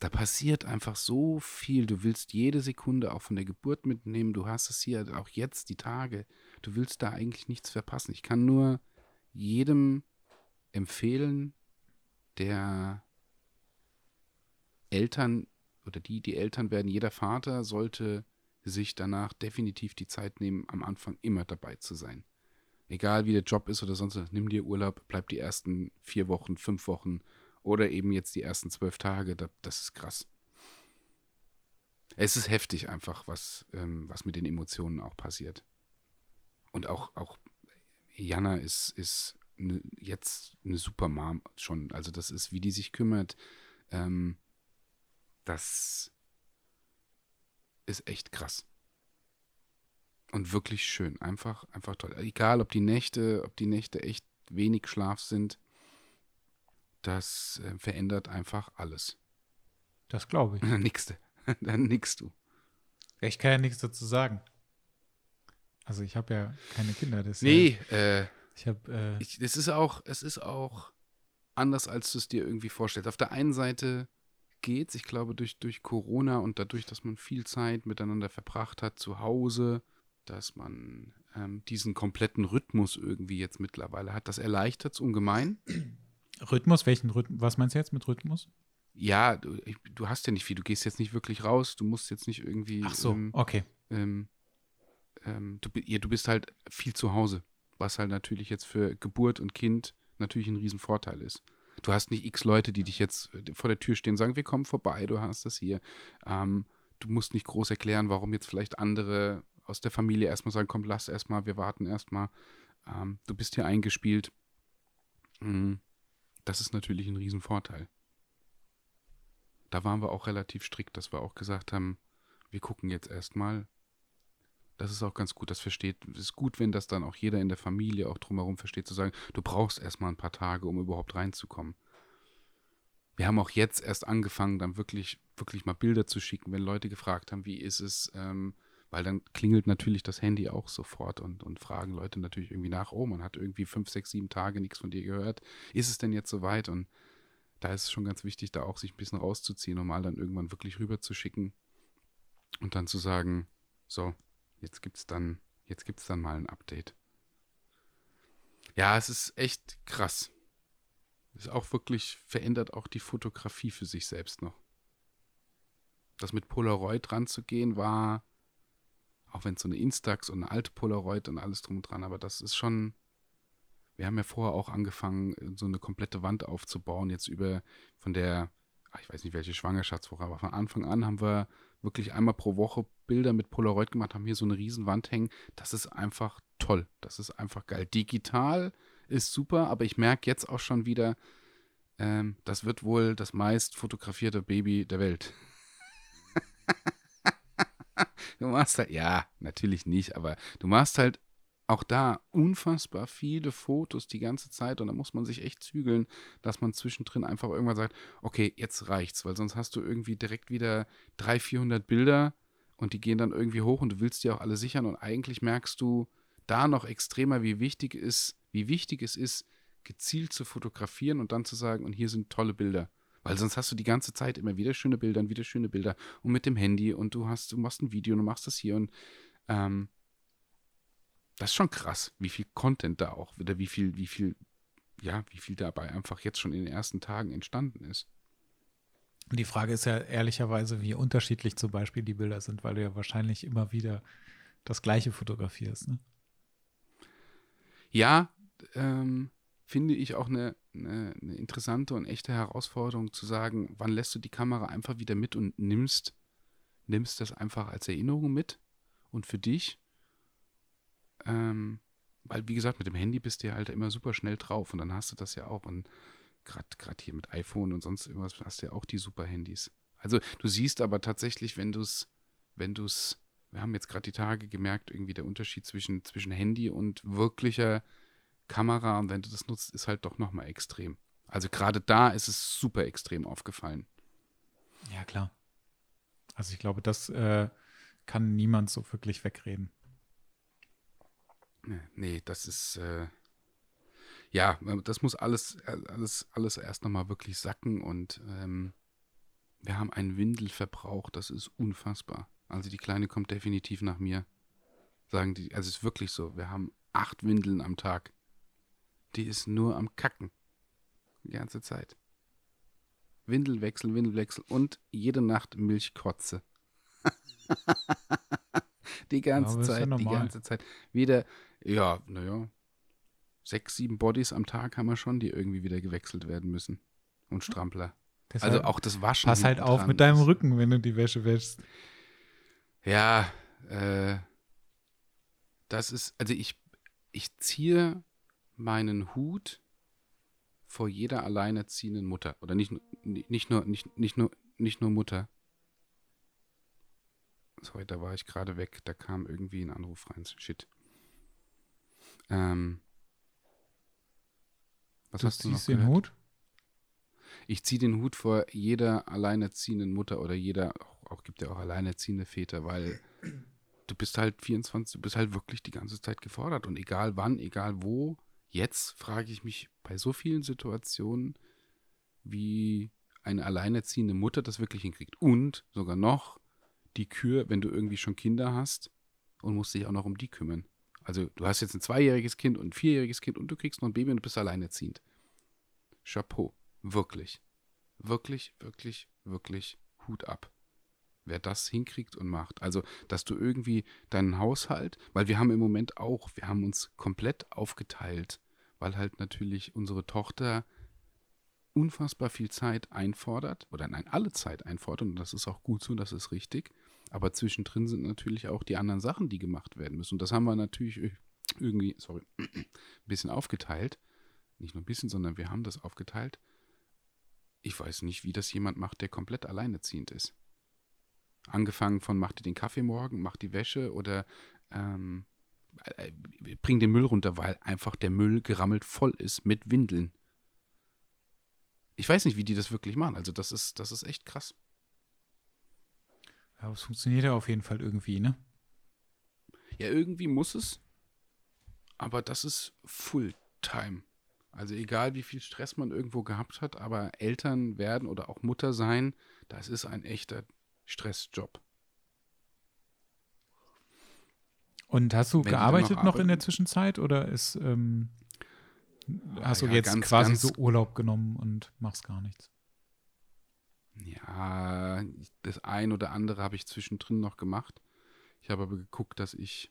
da passiert einfach so viel. Du willst jede Sekunde auch von der Geburt mitnehmen. Du hast es hier auch jetzt, die Tage. Du willst da eigentlich nichts verpassen. Ich kann nur jedem empfehlen, der Eltern oder die, die Eltern werden, jeder Vater sollte sich danach definitiv die Zeit nehmen, am Anfang immer dabei zu sein egal wie der Job ist oder sonst was, nimm dir Urlaub, bleib die ersten vier Wochen, fünf Wochen oder eben jetzt die ersten zwölf Tage, das ist krass. Es ist heftig einfach, was, ähm, was mit den Emotionen auch passiert. Und auch, auch Jana ist, ist ne, jetzt eine super Mom schon. Also das ist, wie die sich kümmert, ähm, das ist echt krass und wirklich schön. Einfach, einfach toll. Egal, ob die Nächte, ob die Nächte echt wenig Schlaf sind, das äh, verändert einfach alles. Das glaube ich. Dann nickst du. Dann nickst du. Ich kann ja nichts dazu sagen. Also ich habe ja keine Kinder. Deshalb nee, äh, ich habe. Äh, es ist auch, es ist auch anders, als du es dir irgendwie vorstellst. Auf der einen Seite geht's, ich glaube, durch, durch Corona und dadurch, dass man viel Zeit miteinander verbracht hat zu Hause, dass man ähm, diesen kompletten Rhythmus irgendwie jetzt mittlerweile hat. Das erleichtert es ungemein. Rhythmus? Welchen Rhythmus? Was meinst du jetzt mit Rhythmus? Ja, du, ich, du, hast ja nicht viel. Du gehst jetzt nicht wirklich raus. Du musst jetzt nicht irgendwie. Ach so, ähm, okay. Ähm, ähm, du, ja, du bist halt viel zu Hause, was halt natürlich jetzt für Geburt und Kind natürlich ein Riesenvorteil ist. Du hast nicht x Leute, die dich jetzt äh, vor der Tür stehen und sagen, wir kommen vorbei, du hast das hier. Ähm, du musst nicht groß erklären, warum jetzt vielleicht andere aus der Familie erstmal sagen, komm, lass erstmal, wir warten erstmal. Ähm, du bist hier eingespielt. Mhm. Das ist natürlich ein Riesenvorteil. Da waren wir auch relativ strikt, dass wir auch gesagt haben, wir gucken jetzt erstmal. Das ist auch ganz gut, das versteht, es ist gut, wenn das dann auch jeder in der Familie auch drumherum versteht, zu sagen, du brauchst erstmal ein paar Tage, um überhaupt reinzukommen. Wir haben auch jetzt erst angefangen, dann wirklich, wirklich mal Bilder zu schicken, wenn Leute gefragt haben, wie ist es, ähm, weil dann klingelt natürlich das Handy auch sofort und, und fragen Leute natürlich irgendwie nach, oh, man hat irgendwie fünf, sechs, sieben Tage nichts von dir gehört. Ist es denn jetzt soweit? Und da ist es schon ganz wichtig, da auch sich ein bisschen rauszuziehen und mal dann irgendwann wirklich rüber zu schicken und dann zu sagen, so, jetzt gibt's dann, jetzt gibt's dann mal ein Update. Ja, es ist echt krass. Ist auch wirklich, verändert auch die Fotografie für sich selbst noch. Das mit Polaroid dran zu gehen, war, auch wenn es so eine Instax und eine alte Polaroid und alles drum und dran, aber das ist schon, wir haben ja vorher auch angefangen, so eine komplette Wand aufzubauen, jetzt über von der, ich weiß nicht welche Schwangerschaftswoche, aber von Anfang an haben wir wirklich einmal pro Woche Bilder mit Polaroid gemacht, haben hier so eine riesen Wand hängen. Das ist einfach toll. Das ist einfach geil. Digital ist super, aber ich merke jetzt auch schon wieder, ähm, das wird wohl das meist fotografierte Baby der Welt. du machst halt, ja, natürlich nicht, aber du machst halt auch da unfassbar viele Fotos die ganze Zeit und da muss man sich echt zügeln, dass man zwischendrin einfach irgendwann sagt, okay, jetzt reicht's, weil sonst hast du irgendwie direkt wieder 300, 400 Bilder und die gehen dann irgendwie hoch und du willst die auch alle sichern und eigentlich merkst du da noch extremer, wie wichtig ist, wie wichtig es ist, gezielt zu fotografieren und dann zu sagen, und hier sind tolle Bilder. Weil sonst hast du die ganze Zeit immer wieder schöne Bilder und wieder schöne Bilder und mit dem Handy und du hast, du machst ein Video und du machst das hier und ähm, das ist schon krass, wie viel Content da auch wieder, wie viel, wie viel, ja, wie viel dabei einfach jetzt schon in den ersten Tagen entstanden ist. Und die Frage ist ja ehrlicherweise, wie unterschiedlich zum Beispiel die Bilder sind, weil du ja wahrscheinlich immer wieder das Gleiche fotografierst. Ne? Ja, ähm, finde ich auch eine, eine, eine, interessante und echte Herausforderung zu sagen, wann lässt du die Kamera einfach wieder mit und nimmst, nimmst das einfach als Erinnerung mit und für dich ähm, weil, wie gesagt, mit dem Handy bist du ja halt immer super schnell drauf und dann hast du das ja auch. Und gerade hier mit iPhone und sonst irgendwas hast du ja auch die super Handys. Also du siehst aber tatsächlich, wenn du es, wenn du es, wir haben jetzt gerade die Tage gemerkt, irgendwie der Unterschied zwischen, zwischen Handy und wirklicher Kamera und wenn du das nutzt, ist halt doch nochmal extrem. Also gerade da ist es super extrem aufgefallen. Ja, klar. Also ich glaube, das äh, kann niemand so wirklich wegreden. Nee, das ist, äh, ja, das muss alles, alles, alles erst nochmal wirklich sacken und ähm, wir haben einen Windelverbrauch, das ist unfassbar. Also die Kleine kommt definitiv nach mir. Sagen die, also es ist wirklich so, wir haben acht Windeln am Tag. Die ist nur am Kacken. Die ganze Zeit. Windelwechsel, Windelwechsel und jede Nacht Milchkotze. die ganze ja, Zeit, ja die ganze Zeit. Wieder ja, naja. Sechs, sieben Bodies am Tag haben wir schon, die irgendwie wieder gewechselt werden müssen. Und Strampler. Deshalb also auch das Waschen. Pass halt auf mit deinem Rücken, wenn du die Wäsche wäschst. Ja, äh, das ist, also ich, ich ziehe meinen Hut vor jeder alleinerziehenden Mutter. Oder nicht, nicht, nur, nicht, nicht, nur, nicht nur Mutter. Sorry, da war ich gerade weg. Da kam irgendwie ein Anruf rein. Shit. Ähm, was du hast du noch den Hut? Ich ziehe den Hut vor jeder alleinerziehenden Mutter oder jeder, auch, auch gibt ja auch alleinerziehende Väter, weil du bist halt 24, du bist halt wirklich die ganze Zeit gefordert und egal wann, egal wo, jetzt frage ich mich bei so vielen Situationen, wie eine alleinerziehende Mutter das wirklich hinkriegt. Und sogar noch die Kür, wenn du irgendwie schon Kinder hast und musst dich auch noch um die kümmern. Also du hast jetzt ein zweijähriges Kind und ein vierjähriges Kind und du kriegst noch ein Baby und du bist alleinerziehend. Chapeau. Wirklich. Wirklich, wirklich, wirklich Hut ab. wer das hinkriegt und macht. Also, dass du irgendwie deinen Haushalt, weil wir haben im Moment auch, wir haben uns komplett aufgeteilt, weil halt natürlich unsere Tochter unfassbar viel Zeit einfordert, oder nein, alle Zeit einfordert, und das ist auch gut so, das ist richtig. Aber zwischendrin sind natürlich auch die anderen Sachen, die gemacht werden müssen. Und das haben wir natürlich irgendwie, sorry, ein bisschen aufgeteilt. Nicht nur ein bisschen, sondern wir haben das aufgeteilt. Ich weiß nicht, wie das jemand macht, der komplett alleineziehend ist. Angefangen von macht dir den Kaffee morgen, macht die Wäsche oder ähm, äh, bring den Müll runter, weil einfach der Müll gerammelt voll ist mit Windeln. Ich weiß nicht, wie die das wirklich machen. Also das ist, das ist echt krass. Ja, es funktioniert ja auf jeden Fall irgendwie, ne? Ja, irgendwie muss es. Aber das ist Fulltime. Also egal, wie viel Stress man irgendwo gehabt hat, aber Eltern werden oder auch Mutter sein, das ist ein echter Stressjob. Und hast du Wenn gearbeitet noch, noch, in der Zwischenzeit oder ist ähm, hast du ja, jetzt ganz, quasi ganz so Urlaub genommen und machst gar nichts? Ja, das ein oder andere habe ich zwischendrin noch gemacht. Ich habe aber geguckt, dass ich,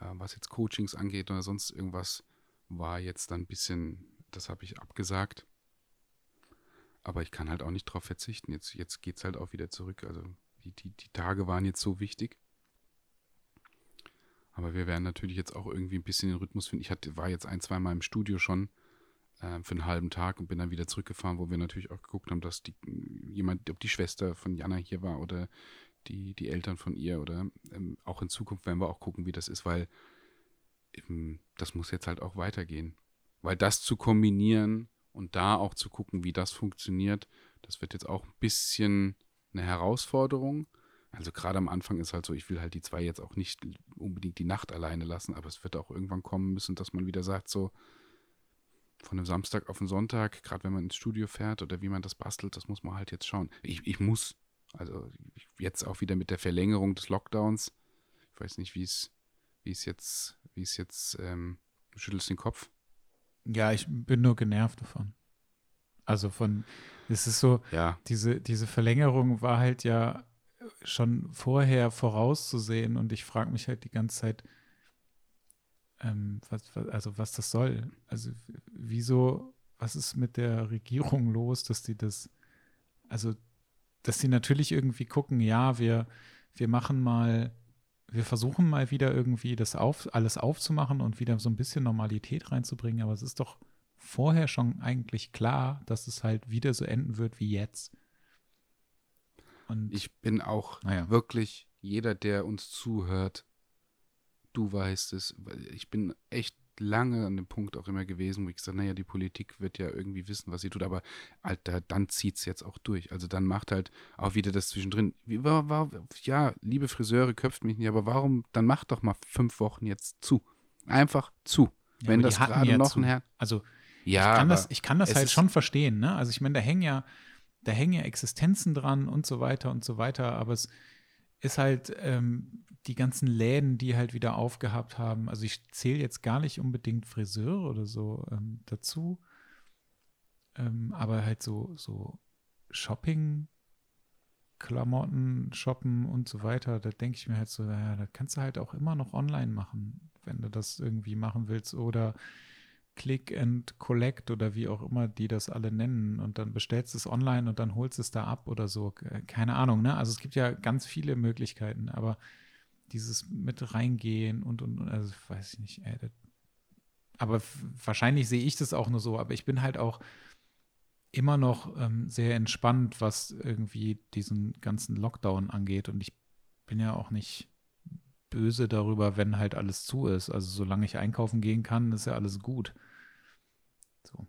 äh, was jetzt Coachings angeht oder sonst irgendwas, war jetzt dann ein bisschen, das habe ich abgesagt. Aber ich kann halt auch nicht drauf verzichten. Jetzt, jetzt geht es halt auch wieder zurück. Also die, die, die Tage waren jetzt so wichtig. Aber wir werden natürlich jetzt auch irgendwie ein bisschen den Rhythmus finden. Ich hatte, war jetzt ein, zwei Mal im Studio schon äh, für einen halben Tag und bin dann wieder zurückgefahren, wo wir natürlich auch geguckt haben, dass die, jemand, ob die Schwester von Jana hier war oder die, die Eltern von ihr oder ähm, auch in Zukunft werden wir auch gucken, wie das ist, weil eben, das muss jetzt halt auch weitergehen. Weil das zu kombinieren und da auch zu gucken, wie das funktioniert, das wird jetzt auch ein bisschen eine Herausforderung. Also gerade am Anfang ist halt so, ich will halt die zwei jetzt auch nicht unbedingt die Nacht alleine lassen, aber es wird auch irgendwann kommen müssen, dass man wieder sagt, so von einem Samstag auf einen Sonntag, gerade wenn man ins Studio fährt oder wie man das bastelt, das muss man halt jetzt schauen. Ich, ich muss, also jetzt auch wieder mit der Verlängerung des Lockdowns, ich weiß nicht, wie es, wie es jetzt, wie es jetzt, ähm, du schüttelst den Kopf. Ja, ich bin nur genervt davon. Also von, es ist so, ja. diese, diese Verlängerung war halt ja schon vorher vorauszusehen und ich frage mich halt die ganze Zeit, ähm, was, was, also was das soll. Also wieso, was ist mit der Regierung los, dass die das, also dass sie natürlich irgendwie gucken, ja, wir, wir machen mal, wir versuchen mal wieder irgendwie das auf, alles aufzumachen und wieder so ein bisschen Normalität reinzubringen, aber es ist doch vorher schon eigentlich klar, dass es halt wieder so enden wird wie jetzt. Und ich bin auch naja. wirklich jeder, der uns zuhört, du weißt es, ich bin echt lange an dem Punkt auch immer gewesen, wo ich gesagt naja, die Politik wird ja irgendwie wissen, was sie tut, aber Alter, dann zieht es jetzt auch durch. Also dann macht halt auch wieder das zwischendrin. War, war, ja, liebe Friseure, köpft mich nicht, aber warum, dann macht doch mal fünf Wochen jetzt zu. Einfach zu. Ja, Wenn das gerade ja noch zu. ein Herr. Also ja, ich kann das, ich kann das halt schon verstehen, ne? Also ich meine, da hängen ja, da hängen ja Existenzen dran und so weiter und so weiter, aber es ist halt ähm, die ganzen Läden, die halt wieder aufgehabt haben. Also ich zähle jetzt gar nicht unbedingt Friseure oder so ähm, dazu, ähm, aber halt so, so Shopping, Klamotten, Shoppen und so weiter, da denke ich mir halt so, naja, da kannst du halt auch immer noch online machen, wenn du das irgendwie machen willst oder Click and Collect oder wie auch immer die das alle nennen und dann bestellst du es online und dann holst es da ab oder so. Keine Ahnung, ne? Also es gibt ja ganz viele Möglichkeiten, aber dieses mit reingehen und und, also weiß ich nicht, ey, das, aber wahrscheinlich sehe ich das auch nur so, aber ich bin halt auch immer noch ähm, sehr entspannt, was irgendwie diesen ganzen Lockdown angeht und ich bin ja auch nicht böse darüber, wenn halt alles zu ist. Also solange ich einkaufen gehen kann, ist ja alles gut. So.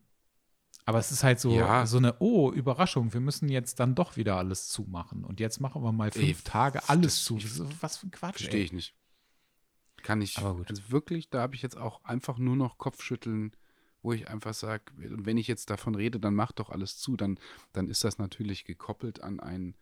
Aber es ist halt so, ja. so eine, oh, Überraschung, wir müssen jetzt dann doch wieder alles zumachen. Und jetzt machen wir mal fünf ey, Tage alles zu. Was für ein Quatsch. Verstehe ich nicht. Kann ich. Aber gut. Also wirklich, da habe ich jetzt auch einfach nur noch Kopfschütteln, wo ich einfach sage, wenn ich jetzt davon rede, dann mach doch alles zu. Dann, dann ist das natürlich gekoppelt an, ein,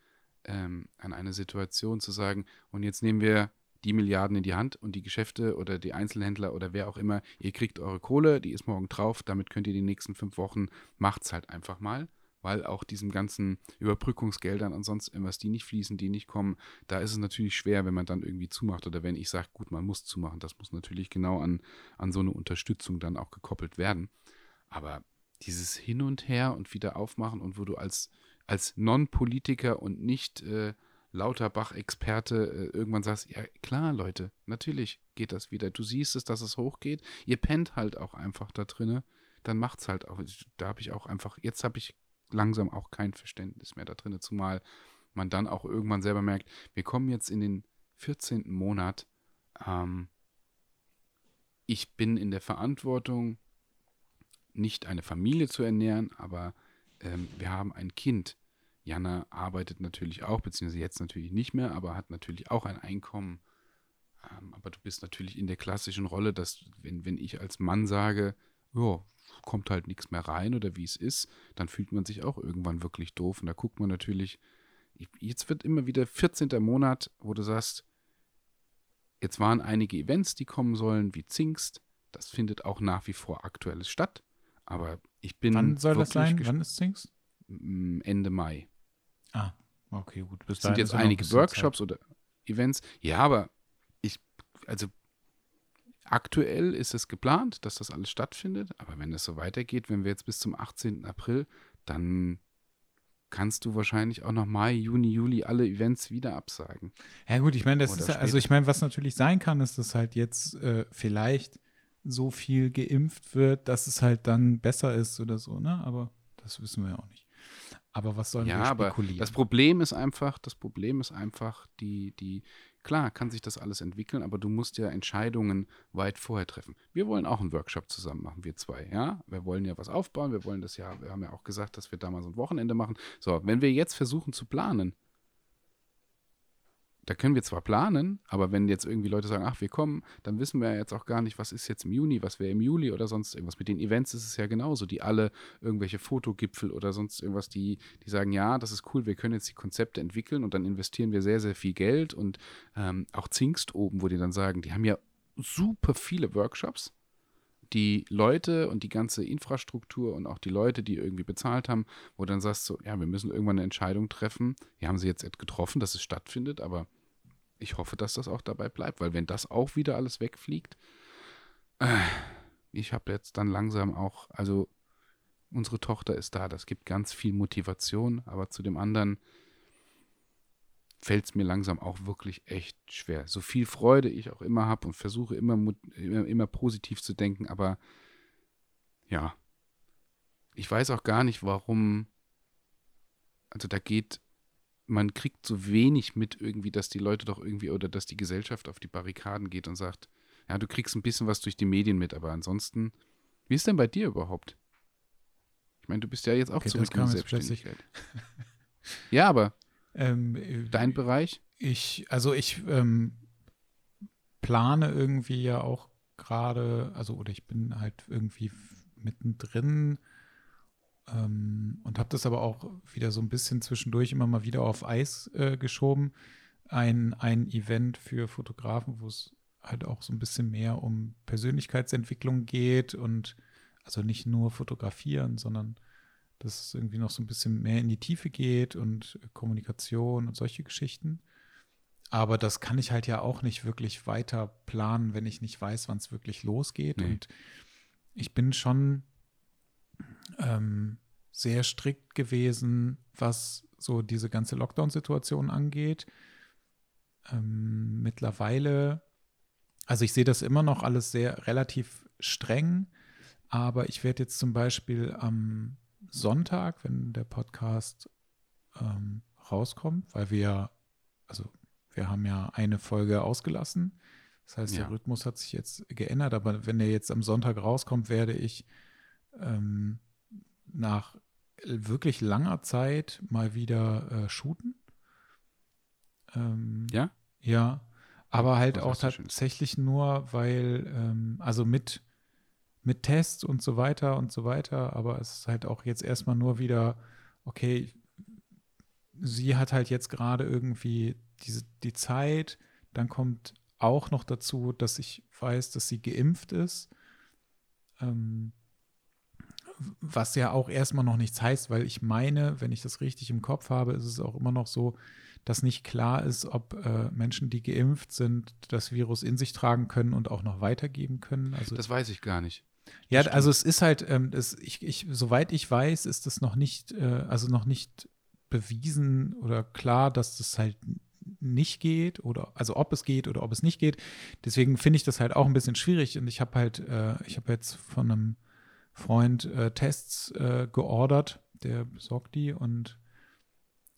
ähm, an eine Situation zu sagen, und jetzt nehmen wir die Milliarden in die Hand und die Geschäfte oder die Einzelhändler oder wer auch immer, ihr kriegt eure Kohle, die ist morgen drauf, damit könnt ihr die nächsten fünf Wochen, macht's halt einfach mal, weil auch diesen ganzen Überbrückungsgeldern und sonst irgendwas, die nicht fließen, die nicht kommen, da ist es natürlich schwer, wenn man dann irgendwie zumacht oder wenn ich sage, gut, man muss zumachen. Das muss natürlich genau an, an so eine Unterstützung dann auch gekoppelt werden. Aber dieses Hin und Her und wieder aufmachen und wo du als, als Non-Politiker und nicht äh, Lauterbach-Experte äh, irgendwann sagst, ja klar, Leute, natürlich geht das wieder. Du siehst es, dass es hochgeht. Ihr pennt halt auch einfach da drinne. Dann macht's halt auch. Da habe ich auch einfach, jetzt habe ich langsam auch kein Verständnis mehr da drinne, zumal man dann auch irgendwann selber merkt, wir kommen jetzt in den 14. Monat. Ähm, ich bin in der Verantwortung, nicht eine Familie zu ernähren, aber ähm, wir haben ein Kind. Jana arbeitet natürlich auch, beziehungsweise jetzt natürlich nicht mehr, aber hat natürlich auch ein Einkommen. Ähm, aber du bist natürlich in der klassischen Rolle, dass, wenn, wenn ich als Mann sage, ja, kommt halt nichts mehr rein oder wie es ist, dann fühlt man sich auch irgendwann wirklich doof. Und da guckt man natürlich, jetzt wird immer wieder 14. Monat, wo du sagst, jetzt waren einige Events, die kommen sollen, wie Zingst. Das findet auch nach wie vor aktuelles statt. Aber ich bin. Wann soll das sein? Wann ist Zingst? Ende Mai. Ah, okay, gut. Bis es sind jetzt einige Workshops Zeit. oder Events. Ja, aber ich, also aktuell ist es geplant, dass das alles stattfindet. Aber wenn es so weitergeht, wenn wir jetzt bis zum 18. April, dann kannst du wahrscheinlich auch noch Mai, Juni, Juli alle Events wieder absagen. Ja gut, ich meine, das Oder ist also ich meine, was natürlich sein kann, ist, dass halt jetzt äh, vielleicht so viel geimpft wird, dass es halt dann besser ist oder so, ne? Aber das wissen wir ja auch nicht. Aber was sollen ja, wir spekulieren? Aber das Problem ist einfach, das Problem ist einfach, die, die, klar kann sich das alles entwickeln, aber du musst ja Entscheidungen weit vorher treffen. Wir wollen auch einen Workshop zusammen machen, wir zwei, ja. Wir wollen ja was aufbauen, wir wollen das ja, wir haben ja auch gesagt, dass wir da mal so ein Wochenende machen. So, wenn wir jetzt versuchen zu planen, da können wir zwar planen, aber wenn jetzt irgendwie Leute sagen, ach, wir kommen, dann wissen wir ja jetzt auch gar nicht, was ist jetzt im Juni, was wäre im Juli oder sonst irgendwas. Mit den Events ist es ja genauso, die alle irgendwelche Fotogipfel oder sonst irgendwas, die, die sagen, ja, das ist cool, wir können jetzt die Konzepte entwickeln und dann investieren wir sehr, sehr viel Geld und ähm, auch Zingst oben, wo die dann sagen, die haben ja super viele Workshops die Leute und die ganze Infrastruktur und auch die Leute, die irgendwie bezahlt haben, wo dann sagst du, ja, wir müssen irgendwann eine Entscheidung treffen. Die haben sie jetzt getroffen, dass es stattfindet, aber ich hoffe, dass das auch dabei bleibt, weil wenn das auch wieder alles wegfliegt, äh, ich habe jetzt dann langsam auch, also unsere Tochter ist da, das gibt ganz viel Motivation, aber zu dem anderen fällt es mir langsam auch wirklich echt schwer. So viel Freude ich auch immer habe und versuche immer, immer, immer positiv zu denken, aber ja, ich weiß auch gar nicht, warum, also da geht man kriegt so wenig mit irgendwie, dass die Leute doch irgendwie oder dass die Gesellschaft auf die Barrikaden geht und sagt, ja, du kriegst ein bisschen was durch die Medien mit, aber ansonsten, wie ist denn bei dir überhaupt? Ich meine, du bist ja jetzt auch okay, zurück in Selbstständigkeit. ja, aber ähm, dein Bereich? Ich, also ich ähm, plane irgendwie ja auch gerade, also oder ich bin halt irgendwie mittendrin ähm, und habe das aber auch wieder so ein bisschen zwischendurch immer mal wieder auf Eis äh, geschoben. Ein, ein Event für Fotografen, wo es halt auch so ein bisschen mehr um Persönlichkeitsentwicklung geht und also nicht nur fotografieren, sondern dass es irgendwie noch so ein bisschen mehr in die Tiefe geht und Kommunikation und solche Geschichten. Aber das kann ich halt ja auch nicht wirklich weiter planen, wenn ich nicht weiß, wann es wirklich losgeht. Nee. Und ich bin schon ähm, sehr strikt gewesen, was so diese ganze Lockdown-Situation angeht. Ähm, mittlerweile, also ich sehe das immer noch alles sehr relativ streng, aber ich werde jetzt zum Beispiel am Sonntag, wenn der Podcast ähm, rauskommt, weil wir, also wir haben ja eine Folge ausgelassen. Das heißt, ja. der Rhythmus hat sich jetzt geändert, aber wenn der jetzt am Sonntag rauskommt, werde ich ähm, nach wirklich langer Zeit mal wieder äh, shooten. Ähm, ja? Ja, aber halt auch tatsächlich nur, weil, ähm, also mit, mit Tests und so weiter und so weiter, aber es ist halt auch jetzt erstmal nur wieder, okay, sie hat halt jetzt gerade irgendwie diese, die Zeit, dann kommt auch noch dazu, dass ich weiß, dass sie geimpft ist. Ähm, was ja auch erstmal noch nichts heißt, weil ich meine, wenn ich das richtig im Kopf habe, ist es auch immer noch so, dass nicht klar ist, ob äh, Menschen, die geimpft sind, das Virus in sich tragen können und auch noch weitergeben können. Also, das weiß ich gar nicht. Ja, also es ist halt, ähm, das, ich, ich, soweit ich weiß, ist das noch nicht, äh, also noch nicht bewiesen oder klar, dass das halt nicht geht oder also ob es geht oder ob es nicht geht. Deswegen finde ich das halt auch ein bisschen schwierig und ich habe halt, äh, ich habe jetzt von einem Freund äh, Tests äh, geordert, der besorgt die und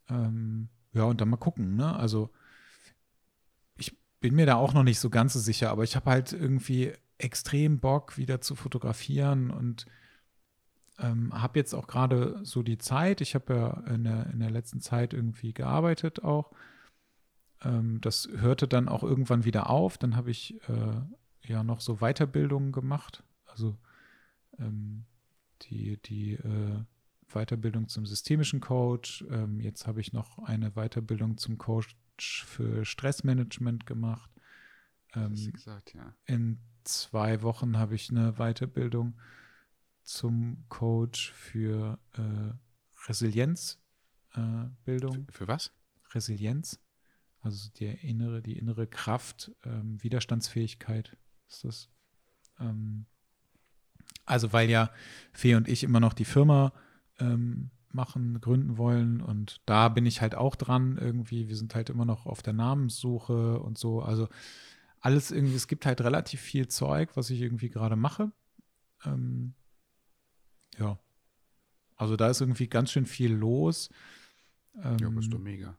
ähm, ja, und dann mal gucken, ne? Also ich bin mir da auch noch nicht so ganz so sicher, aber ich habe halt irgendwie extrem Bock, wieder zu fotografieren und ähm, habe jetzt auch gerade so die Zeit. Ich habe ja in der, in der letzten Zeit irgendwie gearbeitet auch. Ähm, das hörte dann auch irgendwann wieder auf. Dann habe ich äh, ja noch so Weiterbildungen gemacht. Also ähm, die, die äh, Weiterbildung zum systemischen Coach. Ähm, jetzt habe ich noch eine Weiterbildung zum Coach für Stressmanagement gemacht. Ähm, gesagt, ja. In zwei Wochen habe ich eine Weiterbildung zum Coach für äh, Resilienzbildung. Äh, für, für, was? Resilienz. Also der innere, die innere Kraft, ähm, Widerstandsfähigkeit ist das. Ähm, also weil ja Fee und ich immer noch die Firma ähm, machen, gründen wollen und da bin ich halt auch dran irgendwie. Wir sind halt immer noch auf der Namenssuche und so. Also alles irgendwie, es gibt halt relativ viel Zeug, was ich irgendwie gerade mache. Ähm, ja. Also da ist irgendwie ganz schön viel los. Ähm, ja, bist du mega.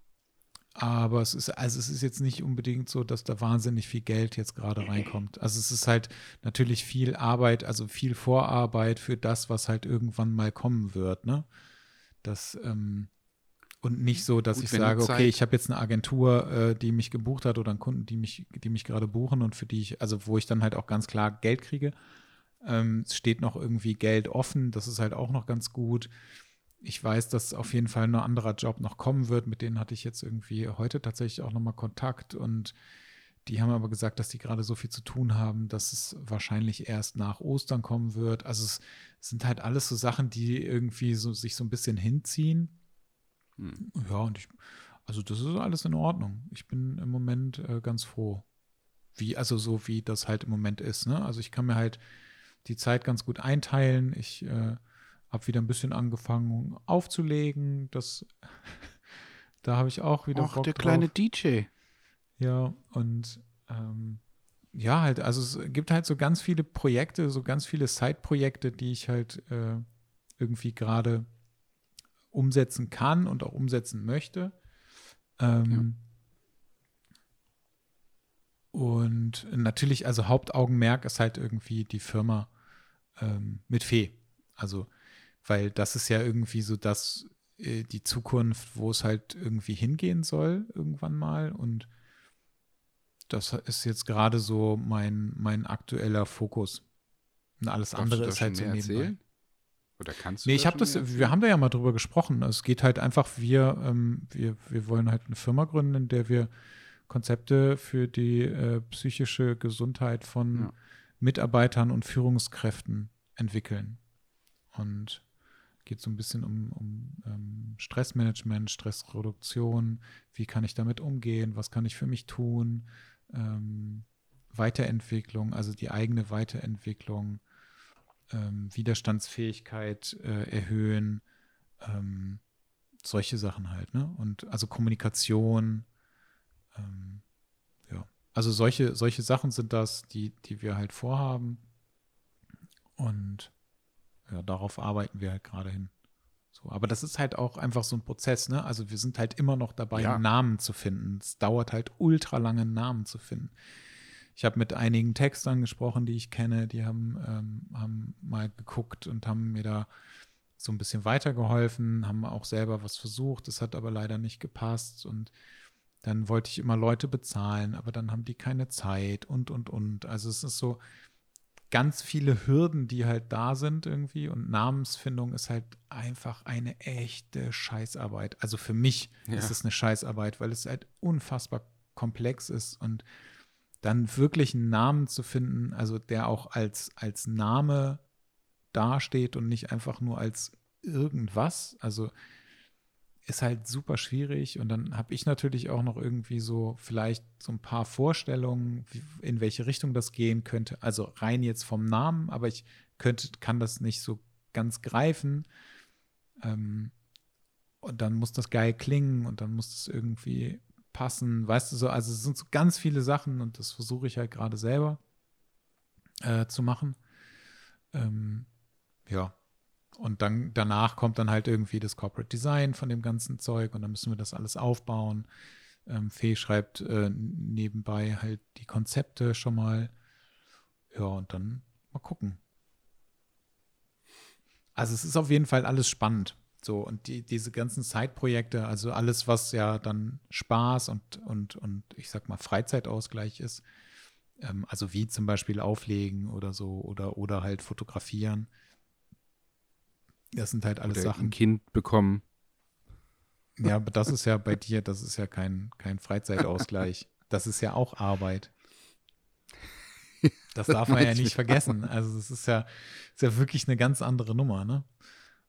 Aber es ist, also es ist jetzt nicht unbedingt so, dass da wahnsinnig viel Geld jetzt gerade reinkommt. Also es ist halt natürlich viel Arbeit, also viel Vorarbeit für das, was halt irgendwann mal kommen wird, ne? Das, ähm, und nicht so, dass Gut, ich sage, okay, ich habe jetzt eine Agentur, äh, die mich gebucht hat oder einen Kunden, die mich, die mich gerade buchen und für die ich, also wo ich dann halt auch ganz klar Geld kriege. Ähm, es steht noch irgendwie Geld offen, das ist halt auch noch ganz gut. Ich weiß, dass auf jeden Fall ein anderer Job noch kommen wird. Mit denen hatte ich jetzt irgendwie heute tatsächlich auch nochmal Kontakt und die haben aber gesagt, dass die gerade so viel zu tun haben, dass es wahrscheinlich erst nach Ostern kommen wird. Also es sind halt alles so Sachen, die irgendwie so, sich so ein bisschen hinziehen. Hm. Ja, und ich, also das ist alles in Ordnung. Ich bin im Moment äh, ganz froh. Wie, also so wie das halt im Moment ist. Ne? Also ich kann mir halt die Zeit ganz gut einteilen. Ich äh, habe wieder ein bisschen angefangen aufzulegen. Das, da habe ich auch wieder Och, Bock der drauf. kleine DJ. Ja, und ähm, ja, halt, also es gibt halt so ganz viele Projekte, so ganz viele Side-Projekte, die ich halt äh, irgendwie gerade umsetzen kann und auch umsetzen möchte. Ähm, ja. Und natürlich, also Hauptaugenmerk ist halt irgendwie die Firma ähm, mit Fee. Also, weil das ist ja irgendwie so das, äh, die Zukunft, wo es halt irgendwie hingehen soll, irgendwann mal. Und das ist jetzt gerade so mein, mein aktueller Fokus. Und alles Darfst andere ist halt so nebenbei. Erzählen? Oder kannst du Nee, ich habe das, wir haben da ja mal drüber gesprochen. Es geht halt einfach, wir, ähm, wir, wir wollen halt eine Firma gründen, in der wir Konzepte für die äh, psychische Gesundheit von ja. Mitarbeitern und Führungskräften entwickeln. Und geht so ein bisschen um, um ähm, Stressmanagement, Stressreduktion, wie kann ich damit umgehen, was kann ich für mich tun, ähm, Weiterentwicklung, also die eigene Weiterentwicklung, ähm, Widerstandsfähigkeit äh, erhöhen, ähm, solche Sachen halt, ne? Und also Kommunikation, ähm, ja. Also solche, solche Sachen sind das, die, die wir halt vorhaben. Und ja, darauf arbeiten wir halt gerade hin. So, aber das ist halt auch einfach so ein Prozess, ne? Also wir sind halt immer noch dabei, ja. einen Namen zu finden. Es dauert halt ultra lange, einen Namen zu finden. Ich habe mit einigen Textern gesprochen, die ich kenne, die haben, ähm, haben mal geguckt und haben mir da so ein bisschen weitergeholfen, haben auch selber was versucht, das hat aber leider nicht gepasst und dann wollte ich immer Leute bezahlen, aber dann haben die keine Zeit und, und, und. Also es ist so ganz viele Hürden, die halt da sind irgendwie und Namensfindung ist halt einfach eine echte Scheißarbeit. Also für mich ja. ist es eine Scheißarbeit, weil es halt unfassbar komplex ist und dann wirklich einen Namen zu finden, also der auch als, als Name dasteht und nicht einfach nur als irgendwas. Also ist halt super schwierig. Und dann habe ich natürlich auch noch irgendwie so vielleicht so ein paar Vorstellungen, in welche Richtung das gehen könnte. Also rein jetzt vom Namen, aber ich könnte, kann das nicht so ganz greifen. Ähm, und dann muss das geil klingen und dann muss es irgendwie passen. Weißt du so, also es sind so ganz viele Sachen und das versuche ich halt gerade selber äh, zu machen. Ähm, ja. Und dann danach kommt dann halt irgendwie das Corporate Design von dem ganzen Zeug und dann müssen wir das alles aufbauen. Ähm, Fee schreibt äh, nebenbei halt die Konzepte schon mal. Ja, und dann mal gucken. Also es ist auf jeden Fall alles spannend. So, und die, diese ganzen Side-Projekte, also alles, was ja dann Spaß und, und, und ich sag mal Freizeitausgleich ist, ähm, also wie zum Beispiel auflegen oder so oder, oder halt fotografieren. Das sind halt alles oder Sachen. Ein Kind bekommen. Ja, aber das ist ja bei dir, das ist ja kein, kein Freizeitausgleich. Das ist ja auch Arbeit. Das darf man ja nicht vergessen. Also es ist ja, ist ja wirklich eine ganz andere Nummer, ne?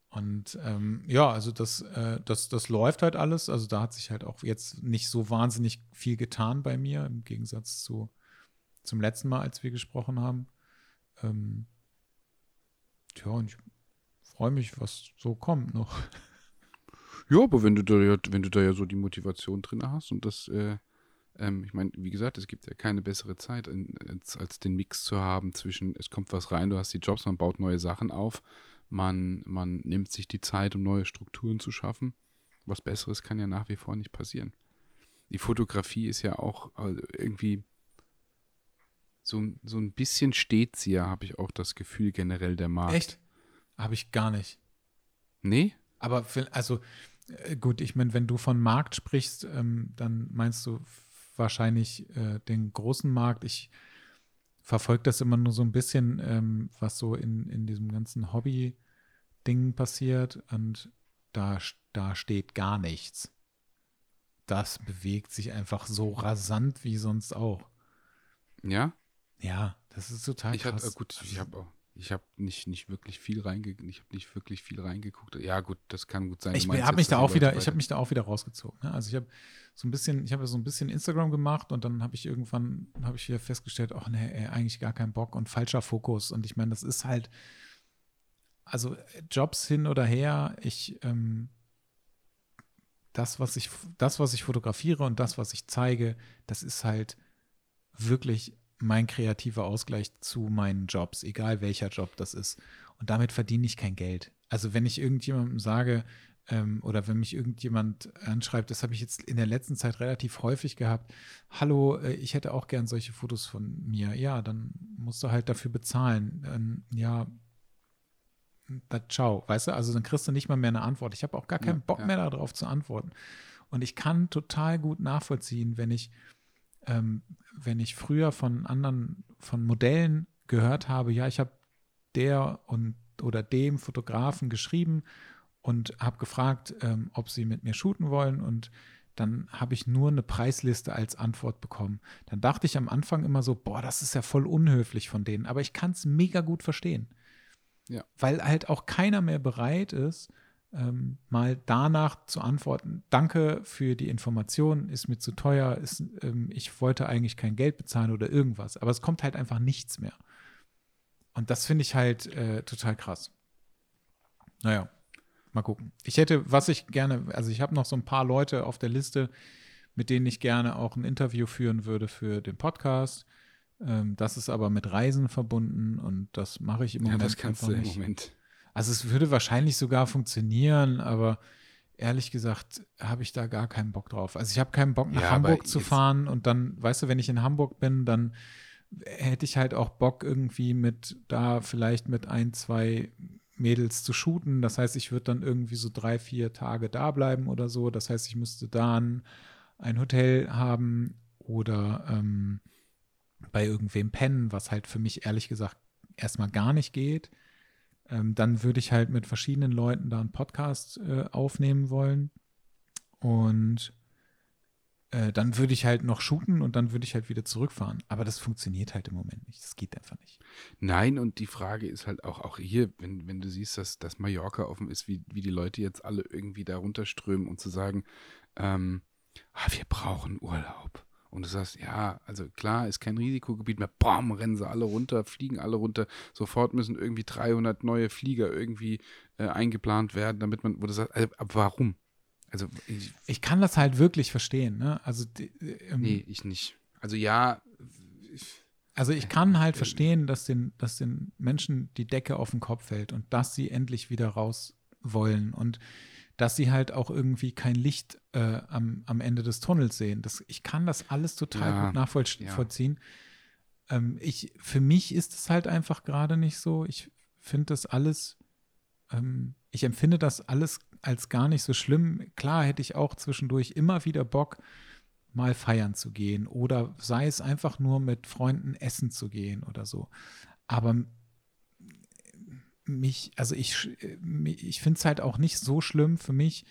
Und ähm, ja, also das, äh, das, das läuft halt alles. Also da hat sich halt auch jetzt nicht so wahnsinnig viel getan bei mir, im Gegensatz zu zum letzten Mal, als wir gesprochen haben. Ähm, tja, und ich freue mich, was so kommt noch. Ja, aber wenn du da ja, wenn du da ja so die Motivation drin hast und das, äh, ähm, ich meine, wie gesagt, es gibt ja keine bessere Zeit, in, als, als, den Mix zu haben zwischen, es kommt was rein, du hast die Jobs, man baut neue Sachen auf, man, man nimmt sich die Zeit, um neue Strukturen zu schaffen. Was Besseres kann ja nach wie vor nicht passieren. Die Fotografie ist ja auch also irgendwie so, so ein bisschen steht sie ja, habe ich auch das Gefühl generell der Markt. Echt? Habe ich gar nicht. Nee? Aber für, also äh, gut, ich meine, wenn du von Markt sprichst, ähm, dann meinst du wahrscheinlich äh, den großen Markt. Ich verfolge das immer nur so ein bisschen, ähm, was so in, in diesem ganzen Hobby-Ding passiert. Und da, da steht gar nichts. Das bewegt sich einfach so rasant wie sonst auch. Ja? Ja, das ist total ich krass. Hatte, gut, ich habe auch ich habe nicht, nicht wirklich viel reingeguckt. Ich habe nicht wirklich viel reingeguckt. Ja, gut, das kann gut sein. Ich habe mich da auch wieder, ich habe mich da auch wieder rausgezogen. Ne? Also ich habe so ein bisschen, ich habe so ein bisschen Instagram gemacht und dann habe ich irgendwann, habe ich wieder festgestellt, ach nee, ey, eigentlich gar keinen Bock und falscher Fokus. Und ich meine, das ist halt, also Jobs hin oder her, ich, ähm, das, was ich, das, was ich fotografiere und das, was ich zeige, das ist halt wirklich mein kreativer Ausgleich zu meinen Jobs, egal welcher Job das ist. Und damit verdiene ich kein Geld. Also wenn ich irgendjemandem sage, ähm, oder wenn mich irgendjemand anschreibt, das habe ich jetzt in der letzten Zeit relativ häufig gehabt, hallo, äh, ich hätte auch gern solche Fotos von mir. Ja, dann musst du halt dafür bezahlen. Ähm, ja, da, ciao, weißt du, also dann kriegst du nicht mal mehr eine Antwort. Ich habe auch gar keinen ja, Bock ja. mehr darauf zu antworten. Und ich kann total gut nachvollziehen, wenn ich ähm, wenn ich früher von anderen, von Modellen gehört habe, ja, ich habe der und oder dem Fotografen geschrieben und habe gefragt, ähm, ob sie mit mir shooten wollen und dann habe ich nur eine Preisliste als Antwort bekommen. Dann dachte ich am Anfang immer so, boah, das ist ja voll unhöflich von denen, aber ich kann es mega gut verstehen. Ja. Weil halt auch keiner mehr bereit ist, ähm, mal danach zu antworten, danke für die Information, ist mir zu teuer, ist, ähm, ich wollte eigentlich kein Geld bezahlen oder irgendwas. Aber es kommt halt einfach nichts mehr. Und das finde ich halt äh, total krass. Naja, mal gucken. Ich hätte, was ich gerne, also ich habe noch so ein paar Leute auf der Liste, mit denen ich gerne auch ein Interview führen würde für den Podcast. Ähm, das ist aber mit Reisen verbunden und das mache ich im ja, Moment. Das kannst du im nicht. Moment also es würde wahrscheinlich sogar funktionieren, aber ehrlich gesagt habe ich da gar keinen Bock drauf. Also ich habe keinen Bock nach ja, Hamburg zu fahren und dann, weißt du, wenn ich in Hamburg bin, dann hätte ich halt auch Bock irgendwie mit da vielleicht mit ein, zwei Mädels zu shooten. Das heißt, ich würde dann irgendwie so drei, vier Tage da bleiben oder so. Das heißt, ich müsste dann ein Hotel haben oder ähm, bei irgendwem pennen, was halt für mich ehrlich gesagt erstmal gar nicht geht ähm, dann würde ich halt mit verschiedenen Leuten da einen Podcast äh, aufnehmen wollen. Und äh, dann würde ich halt noch shooten und dann würde ich halt wieder zurückfahren. Aber das funktioniert halt im Moment nicht. Das geht einfach nicht. Nein, und die Frage ist halt auch, auch hier, wenn, wenn du siehst, dass, dass Mallorca offen ist, wie, wie die Leute jetzt alle irgendwie da runterströmen und zu sagen, ähm, ah, wir brauchen Urlaub. Und du sagst, ja, also klar, ist kein Risikogebiet mehr. Bam, rennen sie alle runter, fliegen alle runter. Sofort müssen irgendwie 300 neue Flieger irgendwie äh, eingeplant werden, damit man, wo du sagst, also, warum? Also ich, ich, kann das halt wirklich verstehen. Ne? Also die, ähm, nee, ich nicht. Also ja. also ich kann halt verstehen, dass den, dass den Menschen die Decke auf den Kopf fällt und dass sie endlich wieder raus wollen und dass sie halt auch irgendwie kein Licht äh, am, am Ende des Tunnels sehen. Das, ich kann das alles total ja, gut nachvollziehen. Ja. Ähm, ich, für mich ist es halt einfach gerade nicht so. Ich finde das alles, ähm, ich empfinde das alles als gar nicht so schlimm. Klar hätte ich auch zwischendurch immer wieder Bock, mal feiern zu gehen oder sei es einfach nur mit Freunden essen zu gehen oder so. Aber mich, also ich, ich finde es halt auch nicht so schlimm für mich,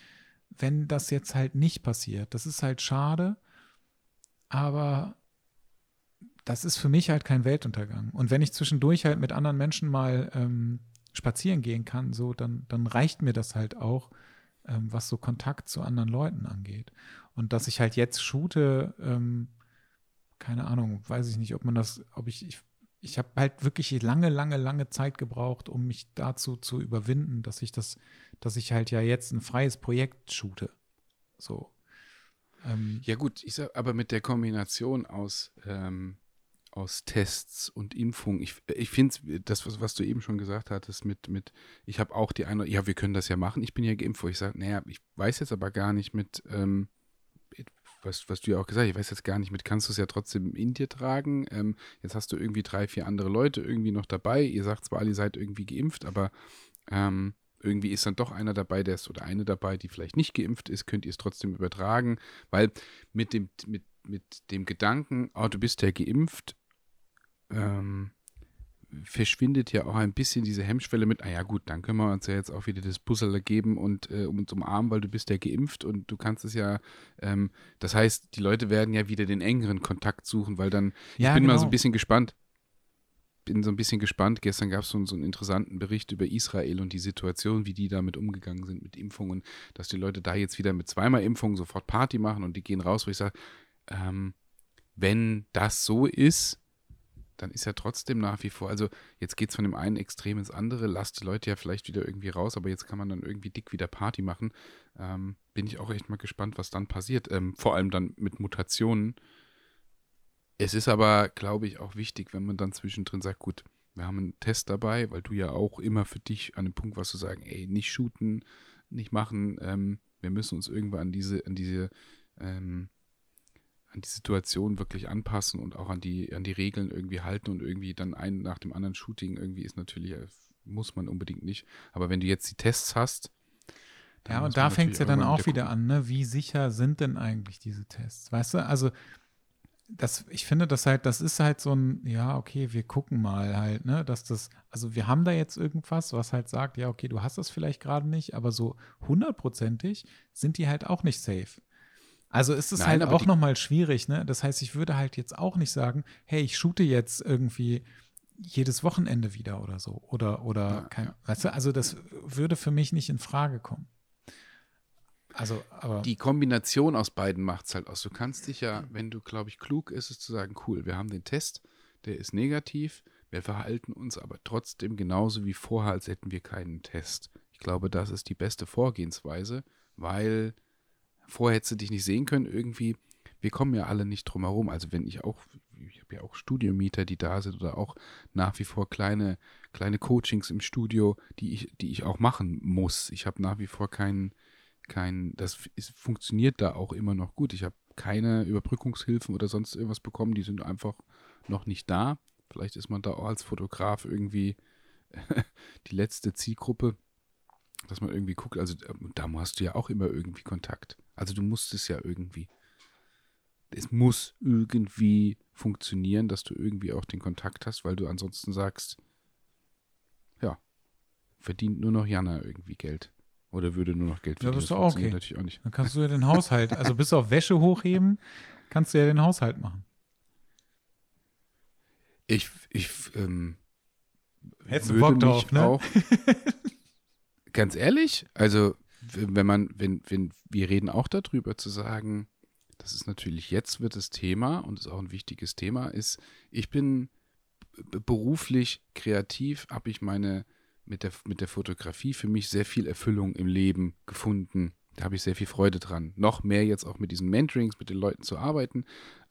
wenn das jetzt halt nicht passiert. Das ist halt schade, aber das ist für mich halt kein Weltuntergang. Und wenn ich zwischendurch halt mit anderen Menschen mal ähm, spazieren gehen kann, so, dann, dann reicht mir das halt auch, ähm, was so Kontakt zu anderen Leuten angeht. Und dass ich halt jetzt shoote, ähm, keine Ahnung, weiß ich nicht, ob man das, ob ich, ich ich habe halt wirklich lange, lange, lange Zeit gebraucht, um mich dazu zu überwinden, dass ich das, dass ich halt ja jetzt ein freies Projekt shoote. So. Ähm, ja, gut, ich sag, aber mit der Kombination aus, ähm, aus Tests und Impfung, ich, ich finde das, was, was du eben schon gesagt hattest, mit, mit ich habe auch die eine, ja, wir können das ja machen, ich bin ja geimpft, wo ich sage, naja, ich weiß jetzt aber gar nicht mit, ähm, was, was du ja auch gesagt hast, ich weiß jetzt gar nicht, mit kannst du es ja trotzdem in dir tragen. Ähm, jetzt hast du irgendwie drei, vier andere Leute irgendwie noch dabei. Ihr sagt zwar, ihr seid irgendwie geimpft, aber ähm, irgendwie ist dann doch einer dabei, der ist oder eine dabei, die vielleicht nicht geimpft ist, könnt ihr es trotzdem übertragen, weil mit dem, mit, mit dem Gedanken, oh, du bist ja geimpft, ähm, verschwindet ja auch ein bisschen diese Hemmschwelle mit, ah ja gut, dann können wir uns ja jetzt auch wieder das Puzzle geben und äh, um uns umarmen, weil du bist ja geimpft und du kannst es ja, ähm, das heißt, die Leute werden ja wieder den engeren Kontakt suchen, weil dann, ja, ich bin genau. mal so ein genau. bisschen gespannt, bin so ein bisschen gespannt, gestern gab es so, so einen interessanten Bericht über Israel und die Situation, wie die damit umgegangen sind mit Impfungen, dass die Leute da jetzt wieder mit zweimal Impfungen sofort Party machen und die gehen raus, wo ich sage, ähm, wenn das so ist, dann ist ja trotzdem nach wie vor, also jetzt geht es von dem einen Extrem ins andere, lasst die Leute ja vielleicht wieder irgendwie raus, aber jetzt kann man dann irgendwie dick wieder Party machen. Ähm, bin ich auch echt mal gespannt, was dann passiert. Ähm, vor allem dann mit Mutationen. Es ist aber, glaube ich, auch wichtig, wenn man dann zwischendrin sagt, gut, wir haben einen Test dabei, weil du ja auch immer für dich an dem Punkt warst zu sagen, ey, nicht shooten, nicht machen, ähm, wir müssen uns irgendwann an diese, an diese ähm, an die Situation wirklich anpassen und auch an die, an die Regeln irgendwie halten und irgendwie dann ein nach dem anderen Shooting irgendwie ist natürlich, äh, muss man unbedingt nicht. Aber wenn du jetzt die Tests hast. Ja, und da fängt es ja dann auch wieder an, ne? Wie sicher sind denn eigentlich diese Tests? Weißt du, also das, ich finde das halt, das ist halt so ein, ja, okay, wir gucken mal halt, ne, dass das, also wir haben da jetzt irgendwas, was halt sagt, ja, okay, du hast das vielleicht gerade nicht, aber so hundertprozentig sind die halt auch nicht safe. Also ist es Nein, halt auch nochmal schwierig, ne? Das heißt, ich würde halt jetzt auch nicht sagen, hey, ich shoote jetzt irgendwie jedes Wochenende wieder oder so. Oder, oder ja, kein, ja. weißt du, also das würde für mich nicht in Frage kommen. Also, aber. Die Kombination aus beiden macht es halt aus. Du kannst dich ja, wenn du, glaube ich, klug ist, es zu sagen, cool, wir haben den Test, der ist negativ, wir verhalten uns aber trotzdem genauso wie vorher, als hätten wir keinen Test. Ich glaube, das ist die beste Vorgehensweise, weil vorher hättest du dich nicht sehen können, irgendwie, wir kommen ja alle nicht drum herum. Also wenn ich auch, ich habe ja auch Studiomieter, die da sind oder auch nach wie vor kleine, kleine Coachings im Studio, die ich, die ich auch machen muss. Ich habe nach wie vor keinen, kein, das ist, funktioniert da auch immer noch gut. Ich habe keine Überbrückungshilfen oder sonst irgendwas bekommen, die sind einfach noch nicht da. Vielleicht ist man da auch als Fotograf irgendwie die letzte Zielgruppe, dass man irgendwie guckt. Also da hast du ja auch immer irgendwie Kontakt. Also du musst es ja irgendwie. Es muss irgendwie funktionieren, dass du irgendwie auch den Kontakt hast, weil du ansonsten sagst, ja, verdient nur noch Jana irgendwie Geld. Oder würde nur noch Geld verdienen? Ja, das ist auch okay. Natürlich auch nicht. Dann kannst du ja den Haushalt, also bis auf Wäsche hochheben, kannst du ja den Haushalt machen. Ich, ich, ähm, Hättest du Bock drauf, ne? Auch, ganz ehrlich, also wenn man, wenn, wenn, wir reden auch darüber zu sagen, das ist natürlich jetzt wird das Thema und ist auch ein wichtiges Thema, ist, ich bin beruflich kreativ, habe ich meine mit der, mit der Fotografie für mich sehr viel Erfüllung im Leben gefunden. Da habe ich sehr viel Freude dran. Noch mehr jetzt auch mit diesen Mentorings, mit den Leuten zu arbeiten.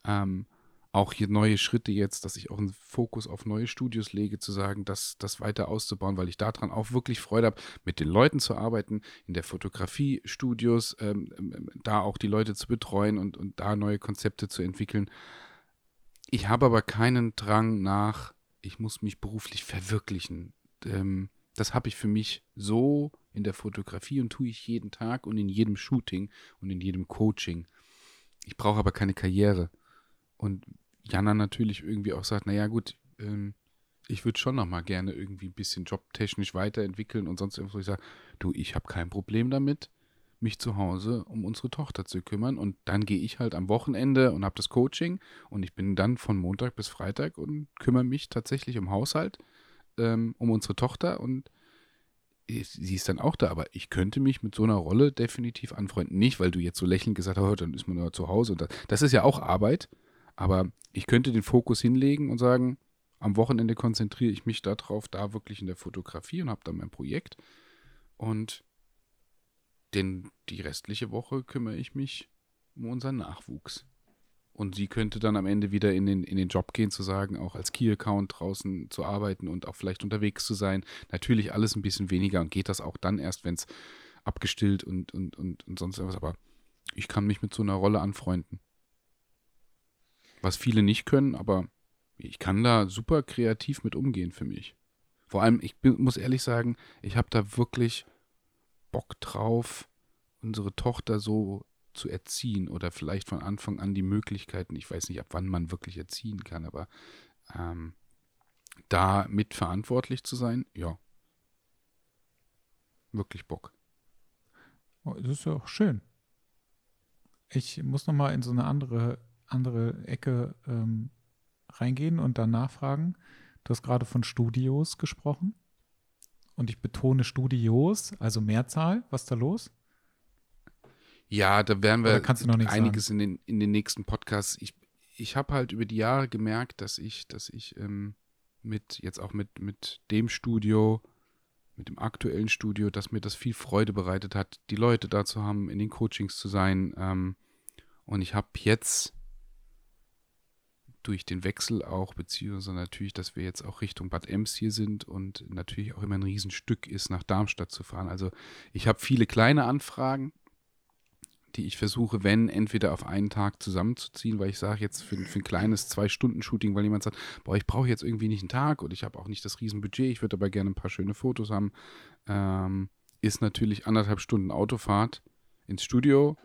Ähm, auch hier neue Schritte jetzt, dass ich auch einen Fokus auf neue Studios lege, zu sagen, das, das weiter auszubauen, weil ich daran auch wirklich Freude habe, mit den Leuten zu arbeiten, in der Fotografie-Studios, ähm, ähm, da auch die Leute zu betreuen und, und da neue Konzepte zu entwickeln. Ich habe aber keinen Drang nach, ich muss mich beruflich verwirklichen. Ähm, das habe ich für mich so in der Fotografie und tue ich jeden Tag und in jedem Shooting und in jedem Coaching. Ich brauche aber keine Karriere. Und Jana natürlich irgendwie auch sagt, naja gut, ähm, ich würde schon noch mal gerne irgendwie ein bisschen jobtechnisch weiterentwickeln und sonst irgendwas. Ich sage, du, ich habe kein Problem damit, mich zu Hause um unsere Tochter zu kümmern und dann gehe ich halt am Wochenende und habe das Coaching und ich bin dann von Montag bis Freitag und kümmere mich tatsächlich um Haushalt, ähm, um unsere Tochter und sie ist dann auch da, aber ich könnte mich mit so einer Rolle definitiv anfreunden. Nicht, weil du jetzt so lächelnd gesagt hast, oh, dann ist man ja zu Hause. Und das, das ist ja auch Arbeit, aber ich könnte den Fokus hinlegen und sagen, am Wochenende konzentriere ich mich darauf, da wirklich in der Fotografie und habe dann mein Projekt. Und den, die restliche Woche kümmere ich mich um unseren Nachwuchs. Und sie könnte dann am Ende wieder in den, in den Job gehen, zu sagen, auch als Key-Account draußen zu arbeiten und auch vielleicht unterwegs zu sein. Natürlich alles ein bisschen weniger und geht das auch dann erst, wenn es abgestillt und, und, und, und sonst was. Aber ich kann mich mit so einer Rolle anfreunden. Was viele nicht können, aber ich kann da super kreativ mit umgehen für mich. Vor allem, ich bin, muss ehrlich sagen, ich habe da wirklich Bock drauf, unsere Tochter so zu erziehen oder vielleicht von Anfang an die Möglichkeiten, ich weiß nicht, ab wann man wirklich erziehen kann, aber ähm, da mitverantwortlich zu sein, ja. Wirklich Bock. Oh, das ist ja auch schön. Ich muss noch mal in so eine andere andere Ecke ähm, reingehen und dann nachfragen. Du hast gerade von Studios gesprochen. Und ich betone Studios, also Mehrzahl. Was ist da los? Ja, da werden wir einiges in den, in den nächsten Podcasts. Ich, ich habe halt über die Jahre gemerkt, dass ich, dass ich ähm, mit, jetzt auch mit, mit dem Studio, mit dem aktuellen Studio, dass mir das viel Freude bereitet hat, die Leute da zu haben, in den Coachings zu sein. Ähm, und ich habe jetzt durch den Wechsel auch, beziehungsweise natürlich, dass wir jetzt auch Richtung Bad Ems hier sind und natürlich auch immer ein Riesenstück ist, nach Darmstadt zu fahren. Also ich habe viele kleine Anfragen, die ich versuche, wenn, entweder auf einen Tag zusammenzuziehen, weil ich sage jetzt für, für ein kleines Zwei-Stunden-Shooting, weil jemand sagt, boah, ich brauche jetzt irgendwie nicht einen Tag und ich habe auch nicht das Riesenbudget, ich würde aber gerne ein paar schöne Fotos haben, ähm, ist natürlich anderthalb Stunden Autofahrt ins Studio.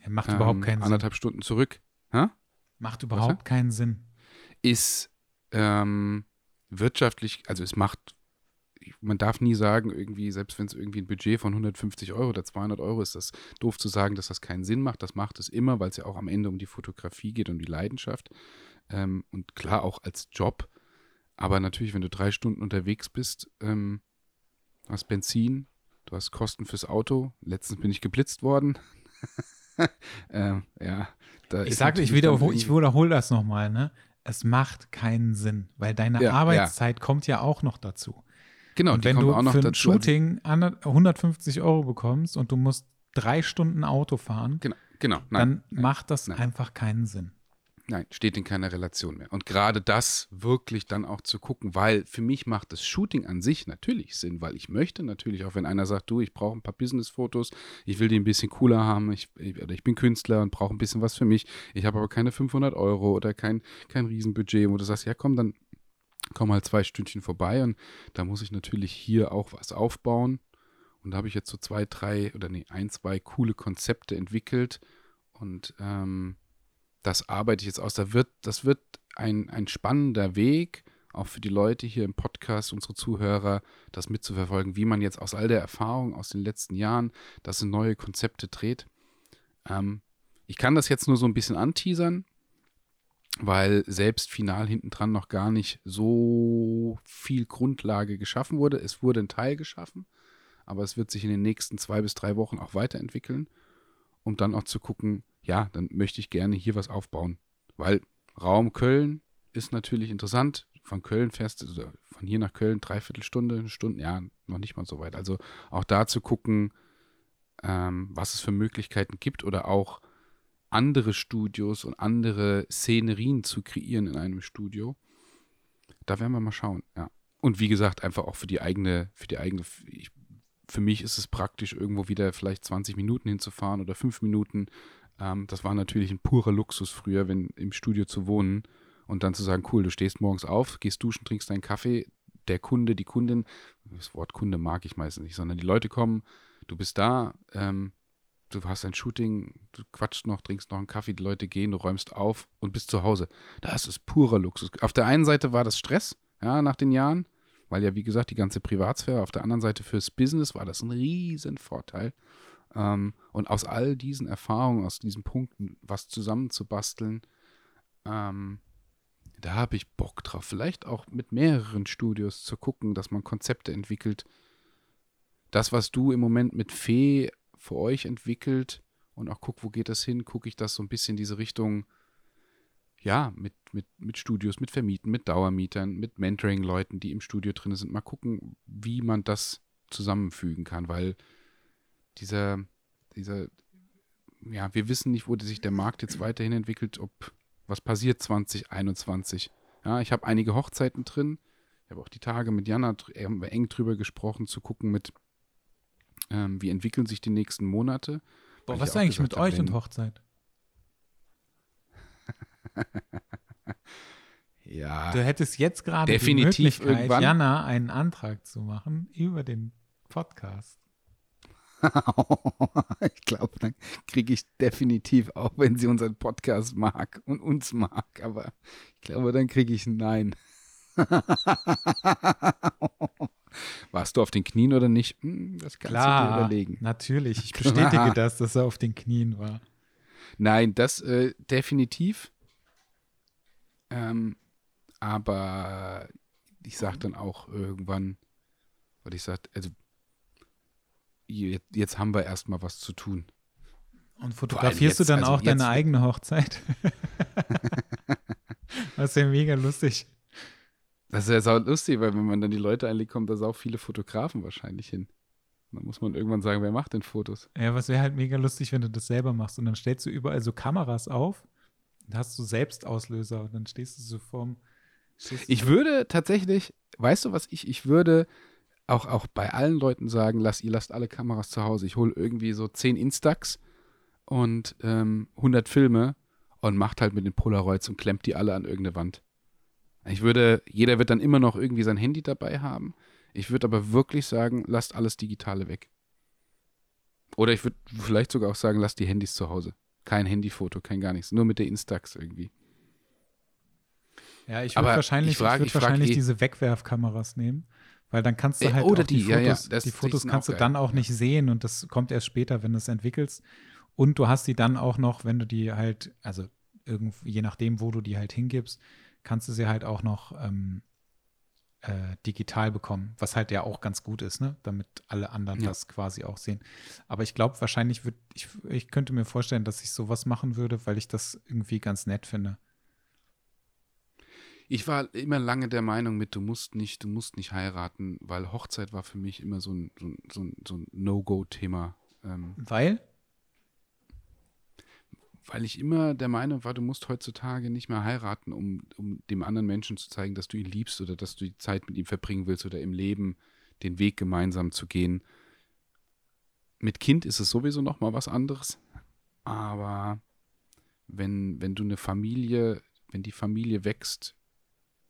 Er macht ähm, überhaupt keinen Sinn. Anderthalb Stunden zurück. Ha? Macht überhaupt keinen Sinn. Ist ähm, wirtschaftlich, also es macht, man darf nie sagen, irgendwie, selbst wenn es irgendwie ein Budget von 150 Euro oder 200 Euro ist, das doof zu sagen, dass das keinen Sinn macht. Das macht es immer, weil es ja auch am Ende um die Fotografie geht, um die Leidenschaft. Ähm, und klar auch als Job. Aber natürlich, wenn du drei Stunden unterwegs bist, ähm, hast Benzin, du hast Kosten fürs Auto. Letztens bin ich geblitzt worden. ähm, ja, ich sage, ich wiederhole, ich wiederhole das nochmal, ne? Es macht keinen Sinn, weil deine ja, Arbeitszeit ja. kommt ja auch noch dazu. Genau, und wenn du für ein dazu, Shooting 150 Euro bekommst und du musst drei Stunden Auto fahren, genau, genau, nein, dann nein, macht das nein. einfach keinen Sinn. Nein, steht in keiner Relation mehr. Und gerade das wirklich dann auch zu gucken, weil für mich macht das Shooting an sich natürlich Sinn, weil ich möchte natürlich, auch wenn einer sagt, du, ich brauche ein paar Business-Fotos, ich will die ein bisschen cooler haben, ich, oder ich bin Künstler und brauche ein bisschen was für mich, ich habe aber keine 500 Euro oder kein, kein Riesenbudget, wo du sagst, ja komm, dann komm halt zwei Stündchen vorbei und da muss ich natürlich hier auch was aufbauen. Und da habe ich jetzt so zwei, drei oder nee, ein, zwei coole Konzepte entwickelt und ähm, das arbeite ich jetzt aus. Da wird, das wird ein, ein spannender Weg auch für die Leute hier im Podcast, unsere Zuhörer, das mitzuverfolgen, wie man jetzt aus all der Erfahrung aus den letzten Jahren das in neue Konzepte dreht. Ähm, ich kann das jetzt nur so ein bisschen anteasern, weil selbst final hinten dran noch gar nicht so viel Grundlage geschaffen wurde. Es wurde ein Teil geschaffen, aber es wird sich in den nächsten zwei bis drei Wochen auch weiterentwickeln, um dann auch zu gucken, ja, dann möchte ich gerne hier was aufbauen. Weil Raum Köln ist natürlich interessant. Von Köln fährst du, von hier nach Köln dreiviertel Stunde, eine Stunde, ja, noch nicht mal so weit. Also auch da zu gucken, ähm, was es für Möglichkeiten gibt oder auch andere Studios und andere Szenerien zu kreieren in einem Studio. Da werden wir mal schauen, ja. Und wie gesagt, einfach auch für die eigene, für die eigene, ich, für mich ist es praktisch, irgendwo wieder vielleicht 20 Minuten hinzufahren oder 5 Minuten. Ähm, das war natürlich ein purer Luxus früher, wenn im Studio zu wohnen und dann zu sagen, cool, du stehst morgens auf, gehst duschen, trinkst deinen Kaffee, der Kunde, die Kundin, das Wort Kunde mag ich meistens nicht, sondern die Leute kommen, du bist da, ähm, du hast ein Shooting, du quatschst noch, trinkst noch einen Kaffee, die Leute gehen, du räumst auf und bist zu Hause. Das ist purer Luxus. Auf der einen Seite war das Stress, ja, nach den Jahren, weil ja, wie gesagt, die ganze Privatsphäre, auf der anderen Seite fürs Business war das ein riesen Vorteil. Ähm, und aus all diesen Erfahrungen, aus diesen Punkten, was zusammenzubasteln, ähm, da habe ich Bock drauf. Vielleicht auch mit mehreren Studios zu gucken, dass man Konzepte entwickelt. Das, was du im Moment mit Fee für euch entwickelt und auch guck, wo geht das hin, gucke ich das so ein bisschen in diese Richtung, ja, mit, mit, mit Studios, mit Vermieten, mit Dauermietern, mit Mentoring-Leuten, die im Studio drin sind. Mal gucken, wie man das zusammenfügen kann, weil dieser, dieser, ja, wir wissen nicht, wo sich der Markt jetzt weiterhin entwickelt, ob was passiert 2021. Ja, ich habe einige Hochzeiten drin. Ich habe auch die Tage mit Jana eng drüber gesprochen, zu gucken mit, ähm, wie entwickeln sich die nächsten Monate. Boah, was ist eigentlich mit euch und Hochzeit? ja. Du hättest jetzt gerade die Möglichkeit, irgendwann. Jana einen Antrag zu machen über den Podcast. ich glaube, dann kriege ich definitiv, auch wenn sie unseren Podcast mag und uns mag, aber ich glaube, dann kriege ich ein Nein. Warst du auf den Knien oder nicht? Hm, das kannst Klar, du dir überlegen. Natürlich, ich bestätige das, dass er auf den Knien war. Nein, das äh, definitiv. Ähm, aber ich sage dann auch irgendwann, oder ich sage, also jetzt, jetzt haben wir erstmal was zu tun. Und fotografierst jetzt, du dann also auch deine eigene Hochzeit? das ist ja mega lustig. Das ist ja sau lustig, weil wenn man dann die Leute einlegt, kommen da auch viele Fotografen wahrscheinlich hin. Dann muss man irgendwann sagen, wer macht denn Fotos? Ja, was wäre halt mega lustig, wenn du das selber machst und dann stellst du überall so Kameras auf und hast du Selbstauslöser und dann stehst du so vorm. ich würde tatsächlich, weißt du was ich, ich würde auch, auch bei allen Leuten sagen, lasst, ihr lasst alle Kameras zu Hause. Ich hole irgendwie so 10 Instax und ähm, 100 Filme und macht halt mit den Polaroids und klemmt die alle an irgendeine Wand. Ich würde, jeder wird dann immer noch irgendwie sein Handy dabei haben. Ich würde aber wirklich sagen, lasst alles Digitale weg. Oder ich würde vielleicht sogar auch sagen, lasst die Handys zu Hause. Kein Handyfoto, kein gar nichts. Nur mit der Instax irgendwie. Ja, ich würde wahrscheinlich, ich frage, ich würd wahrscheinlich eh, diese Wegwerfkameras nehmen. Weil dann kannst du äh, halt Oder die, die, Fotos, ja, ja, die Fotos kannst du dann auch nicht sehen und das kommt erst später, wenn du es entwickelst. Und du hast die dann auch noch, wenn du die halt, also irgendwie, je nachdem, wo du die halt hingibst, kannst du sie halt auch noch ähm, äh, digital bekommen, was halt ja auch ganz gut ist, ne? damit alle anderen ja. das quasi auch sehen. Aber ich glaube, wahrscheinlich würde ich, ich könnte mir vorstellen, dass ich sowas machen würde, weil ich das irgendwie ganz nett finde. Ich war immer lange der Meinung mit, du musst nicht, du musst nicht heiraten, weil Hochzeit war für mich immer so ein, so ein, so ein, No-Go-Thema. Ähm, weil? Weil ich immer der Meinung war, du musst heutzutage nicht mehr heiraten, um, um dem anderen Menschen zu zeigen, dass du ihn liebst oder dass du die Zeit mit ihm verbringen willst oder im Leben den Weg gemeinsam zu gehen. Mit Kind ist es sowieso noch mal was anderes. Aber wenn, wenn du eine Familie, wenn die Familie wächst,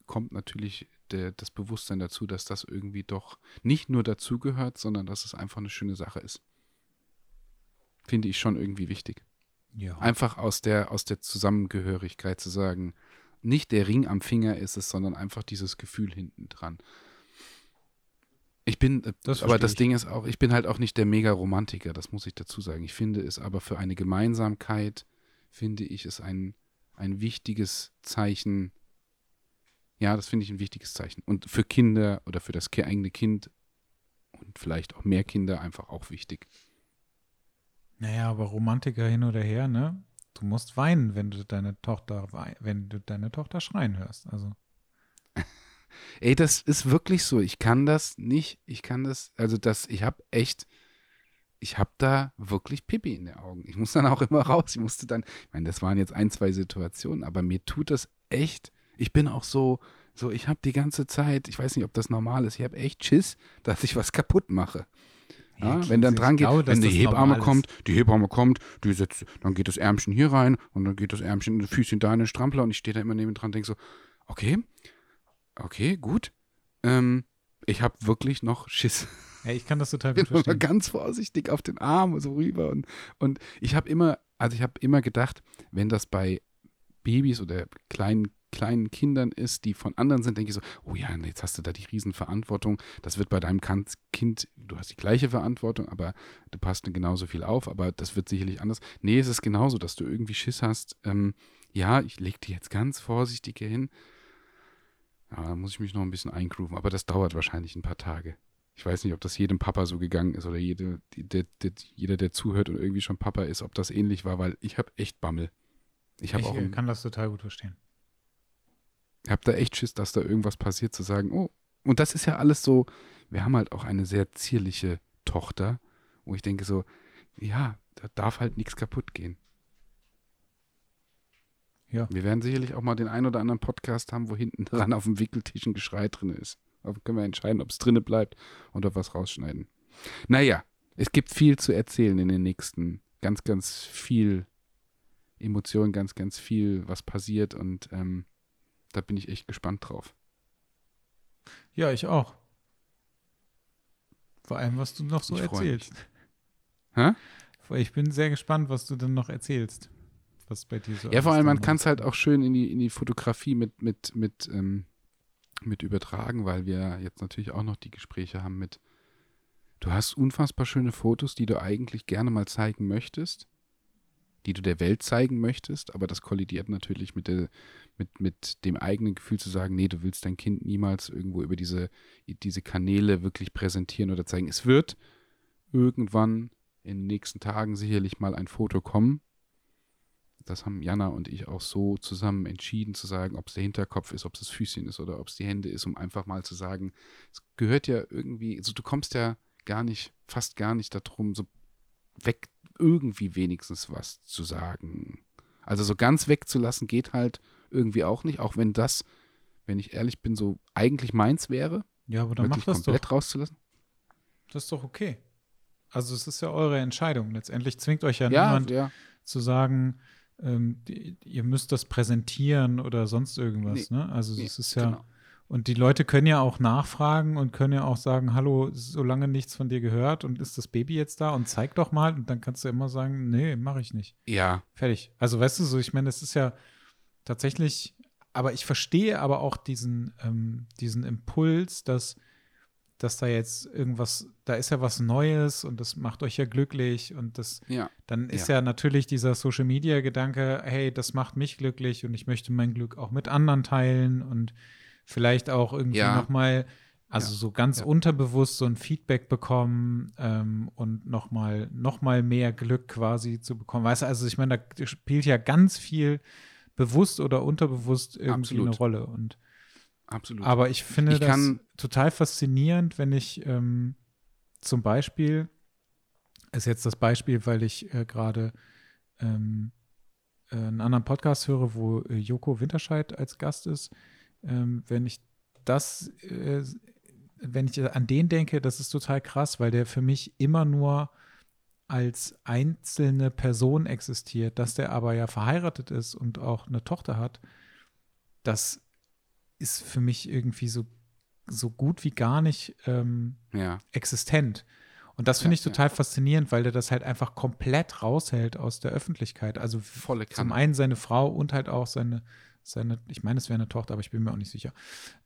kommt natürlich der, das Bewusstsein dazu, dass das irgendwie doch nicht nur dazugehört, sondern dass es einfach eine schöne Sache ist. Finde ich schon irgendwie wichtig. Ja. Einfach aus der, aus der Zusammengehörigkeit zu sagen, nicht der Ring am Finger ist es, sondern einfach dieses Gefühl hinten dran. Ich bin, äh, das aber das ich. Ding ist auch, ich bin halt auch nicht der Mega-Romantiker, das muss ich dazu sagen. Ich finde es aber für eine Gemeinsamkeit, finde ich es ein, ein wichtiges Zeichen. Ja, das finde ich ein wichtiges Zeichen. Und für Kinder oder für das eigene Kind und vielleicht auch mehr Kinder einfach auch wichtig. Naja, aber Romantiker hin oder her, ne? Du musst weinen, wenn du deine Tochter, wenn du deine Tochter schreien hörst. Also. Ey, das ist wirklich so. Ich kann das nicht. Ich kann das, also das, ich habe echt, ich habe da wirklich Pipi in den Augen. Ich muss dann auch immer raus. Ich musste dann, ich meine, das waren jetzt ein, zwei Situationen, aber mir tut das echt. Ich bin auch so, so, ich habe die ganze Zeit, ich weiß nicht, ob das normal ist, ich habe echt Schiss, dass ich was kaputt mache. Ja, wenn dann dran geht, glaube, wenn die Hebamme kommt, die Hebamme kommt, die setzt, dann geht das Ärmchen hier rein und dann geht das Ärmchen, das Füßchen da in den Strampler und ich stehe da immer neben dran und denke so, okay, okay, gut. Ähm, ich habe wirklich noch Schiss. Ja, ich kann das total gut verstehen. ganz vorsichtig auf den Arm so rüber und, und ich habe immer, also ich habe immer gedacht, wenn das bei Babys oder kleinen kleinen Kindern ist, die von anderen sind, denke ich so, oh ja, jetzt hast du da die Riesenverantwortung. Das wird bei deinem Kind, du hast die gleiche Verantwortung, aber du passt genauso viel auf, aber das wird sicherlich anders. Nee, es ist genauso, dass du irgendwie Schiss hast. Ähm, ja, ich lege die jetzt ganz vorsichtig hier hin. Ja, da muss ich mich noch ein bisschen eingrooven, aber das dauert wahrscheinlich ein paar Tage. Ich weiß nicht, ob das jedem Papa so gegangen ist oder jede, der, der, jeder, der zuhört und irgendwie schon Papa ist, ob das ähnlich war, weil ich habe echt Bammel. Ich, ich auch äh, kann das total gut verstehen. Ich habe da echt Schiss, dass da irgendwas passiert, zu sagen, oh, und das ist ja alles so, wir haben halt auch eine sehr zierliche Tochter, wo ich denke so, ja, da darf halt nichts kaputt gehen. Ja. Wir werden sicherlich auch mal den ein oder anderen Podcast haben, wo hinten dran auf dem Wickeltisch ein Geschrei drin ist. Da können wir entscheiden, ob es drinne bleibt oder was rausschneiden. Naja, es gibt viel zu erzählen in den nächsten. Ganz, ganz viel Emotionen, ganz, ganz viel, was passiert und ähm, da bin ich echt gespannt drauf. Ja, ich auch. Vor allem, was du noch so ich erzählst. Hä? Ich bin sehr gespannt, was du dann noch erzählst. Was bei dir so Ja, vor allem, man kann es halt auch schön in die, in die Fotografie mit, mit, mit, ähm, mit übertragen, weil wir jetzt natürlich auch noch die Gespräche haben mit, du hast unfassbar schöne Fotos, die du eigentlich gerne mal zeigen möchtest, die du der Welt zeigen möchtest, aber das kollidiert natürlich mit der, mit, mit dem eigenen Gefühl zu sagen, nee, du willst dein Kind niemals irgendwo über diese, diese Kanäle wirklich präsentieren oder zeigen. Es wird irgendwann in den nächsten Tagen sicherlich mal ein Foto kommen. Das haben Jana und ich auch so zusammen entschieden zu sagen, ob es der Hinterkopf ist, ob es das Füßchen ist oder ob es die Hände ist, um einfach mal zu sagen, es gehört ja irgendwie, also du kommst ja gar nicht, fast gar nicht darum, so weg irgendwie wenigstens was zu sagen. Also so ganz wegzulassen geht halt irgendwie auch nicht, auch wenn das, wenn ich ehrlich bin, so eigentlich meins wäre. Ja, aber dann macht das komplett doch. rauszulassen. Das ist doch okay. Also es ist ja eure Entscheidung. Letztendlich zwingt euch ja, ja niemand ja. zu sagen, ähm, die, ihr müsst das präsentieren oder sonst irgendwas. Nee, ne? Also nee, es ist ja genau. Und die Leute können ja auch nachfragen und können ja auch sagen, hallo, solange nichts von dir gehört und ist das Baby jetzt da und zeig doch mal und dann kannst du immer sagen, nee, mache ich nicht. Ja. Fertig. Also weißt du so, ich meine, es ist ja tatsächlich, aber ich verstehe aber auch diesen, ähm, diesen Impuls, dass, dass da jetzt irgendwas, da ist ja was Neues und das macht euch ja glücklich und das, ja. dann ist ja. ja natürlich dieser Social Media Gedanke, hey, das macht mich glücklich und ich möchte mein Glück auch mit anderen teilen und vielleicht auch irgendwie ja. nochmal, also ja. so ganz ja. unterbewusst so ein Feedback bekommen ähm, und nochmal noch mal mehr Glück quasi zu bekommen. Weißt du, also ich meine, da spielt ja ganz viel bewusst oder unterbewusst irgendwie Absolut. eine Rolle. Und Absolut. Aber ich finde ich das total faszinierend, wenn ich ähm, zum Beispiel, ist jetzt das Beispiel, weil ich äh, gerade ähm, äh, einen anderen Podcast höre, wo äh, Joko Winterscheid als Gast ist, ähm, wenn ich das, äh, wenn ich an den denke, das ist total krass, weil der für mich immer nur als einzelne Person existiert, dass der aber ja verheiratet ist und auch eine Tochter hat, das ist für mich irgendwie so, so gut wie gar nicht ähm, ja. existent. Und das finde ja, ich total ja. faszinierend, weil der das halt einfach komplett raushält aus der Öffentlichkeit. Also Volle zum einen seine Frau und halt auch seine, Seine, ich meine, es wäre eine Tochter, aber ich bin mir auch nicht sicher.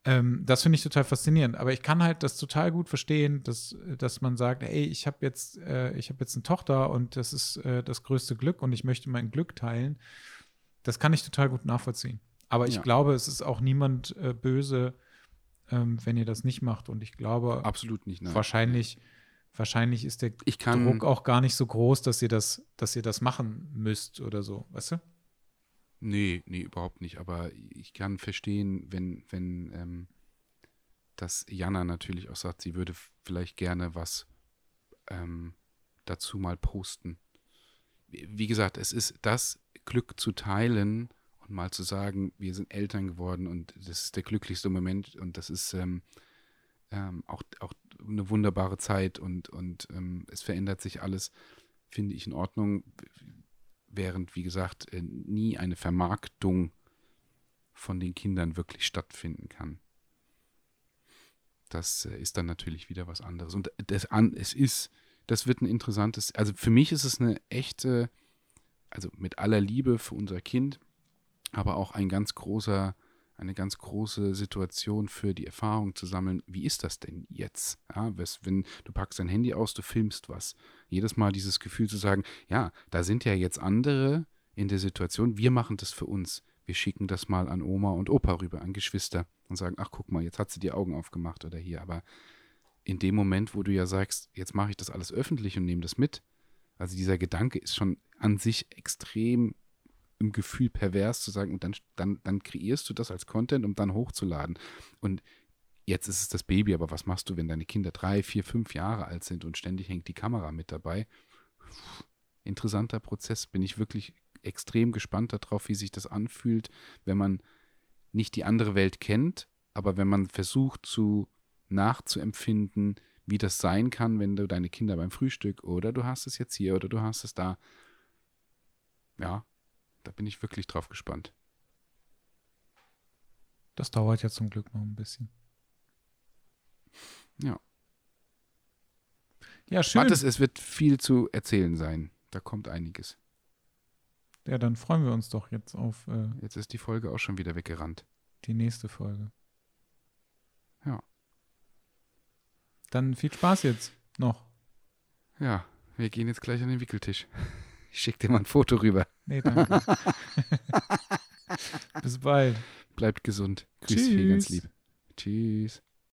Ähm, das finde ich total faszinierend. Aber ich kann halt das total gut verstehen, dass, dass man sagt, ey, ich habe jetzt, äh, ich habe jetzt eine Tochter und das ist äh, das größte Glück und ich möchte mein Glück teilen. Das kann ich total gut nachvollziehen. Aber ich ja. glaube, es ist auch niemand äh, böse, ähm, wenn ihr das nicht macht. Und ich glaube, absolut nicht. Nein. Wahrscheinlich, wahrscheinlich ist der Druck auch gar nicht so groß, dass ihr das, dass ihr das machen müsst oder so, weißt du? Nee, nee, überhaupt nicht. Aber ich kann verstehen, wenn, wenn ähm, dass Jana natürlich auch sagt, sie würde vielleicht gerne was ähm, dazu mal posten. Wie gesagt, es ist das Glück zu teilen und mal zu sagen, wir sind Eltern geworden und das ist der glücklichste Moment und das ist ähm, ähm, auch, auch eine wunderbare Zeit und, und ähm, es verändert sich alles, finde ich in Ordnung während, wie gesagt, äh, nie eine Vermarktung von den Kindern wirklich stattfinden kann. Das äh, ist dann natürlich wieder was anderes. Und das, es ist, das wird ein interessantes, also für mich ist es eine echte, also mit aller Liebe für unser Kind, aber auch ein ganz großer eine ganz große Situation für die Erfahrung zu sammeln, wie ist das denn jetzt? Ja, wenn du packst dein Handy aus, du filmst was. Jedes Mal dieses Gefühl zu sagen, ja, da sind ja jetzt andere in der Situation, wir machen das für uns. Wir schicken das mal an Oma und Opa rüber, an Geschwister und sagen, ach guck mal, jetzt hat sie die Augen aufgemacht oder hier. Aber in dem Moment, wo du ja sagst, jetzt mache ich das alles öffentlich und nehme das mit, also dieser Gedanke ist schon an sich extrem im Gefühl pervers zu sagen, und dann, dann, dann kreierst du das als Content, um dann hochzuladen. Und jetzt ist es das Baby, aber was machst du, wenn deine Kinder drei, vier, fünf Jahre alt sind und ständig hängt die Kamera mit dabei? Interessanter Prozess. Bin ich wirklich extrem gespannt darauf, wie sich das anfühlt, wenn man nicht die andere Welt kennt, aber wenn man versucht zu nachzuempfinden, wie das sein kann, wenn du deine Kinder beim Frühstück oder du hast es jetzt hier oder du hast es da. Ja, da bin ich wirklich drauf gespannt. Das dauert ja zum Glück noch ein bisschen. Ja. Ja, schön. Warte, es wird viel zu erzählen sein. Da kommt einiges. Ja, dann freuen wir uns doch jetzt auf. Äh, jetzt ist die Folge auch schon wieder weggerannt. Die nächste Folge. Ja. Dann viel Spaß jetzt noch. Ja, wir gehen jetzt gleich an den Wickeltisch. Ich schicke dir mal ein Foto rüber. Nee, danke. Bis bald. Bleibt gesund. Grüß dich ganz lieb. Tschüss.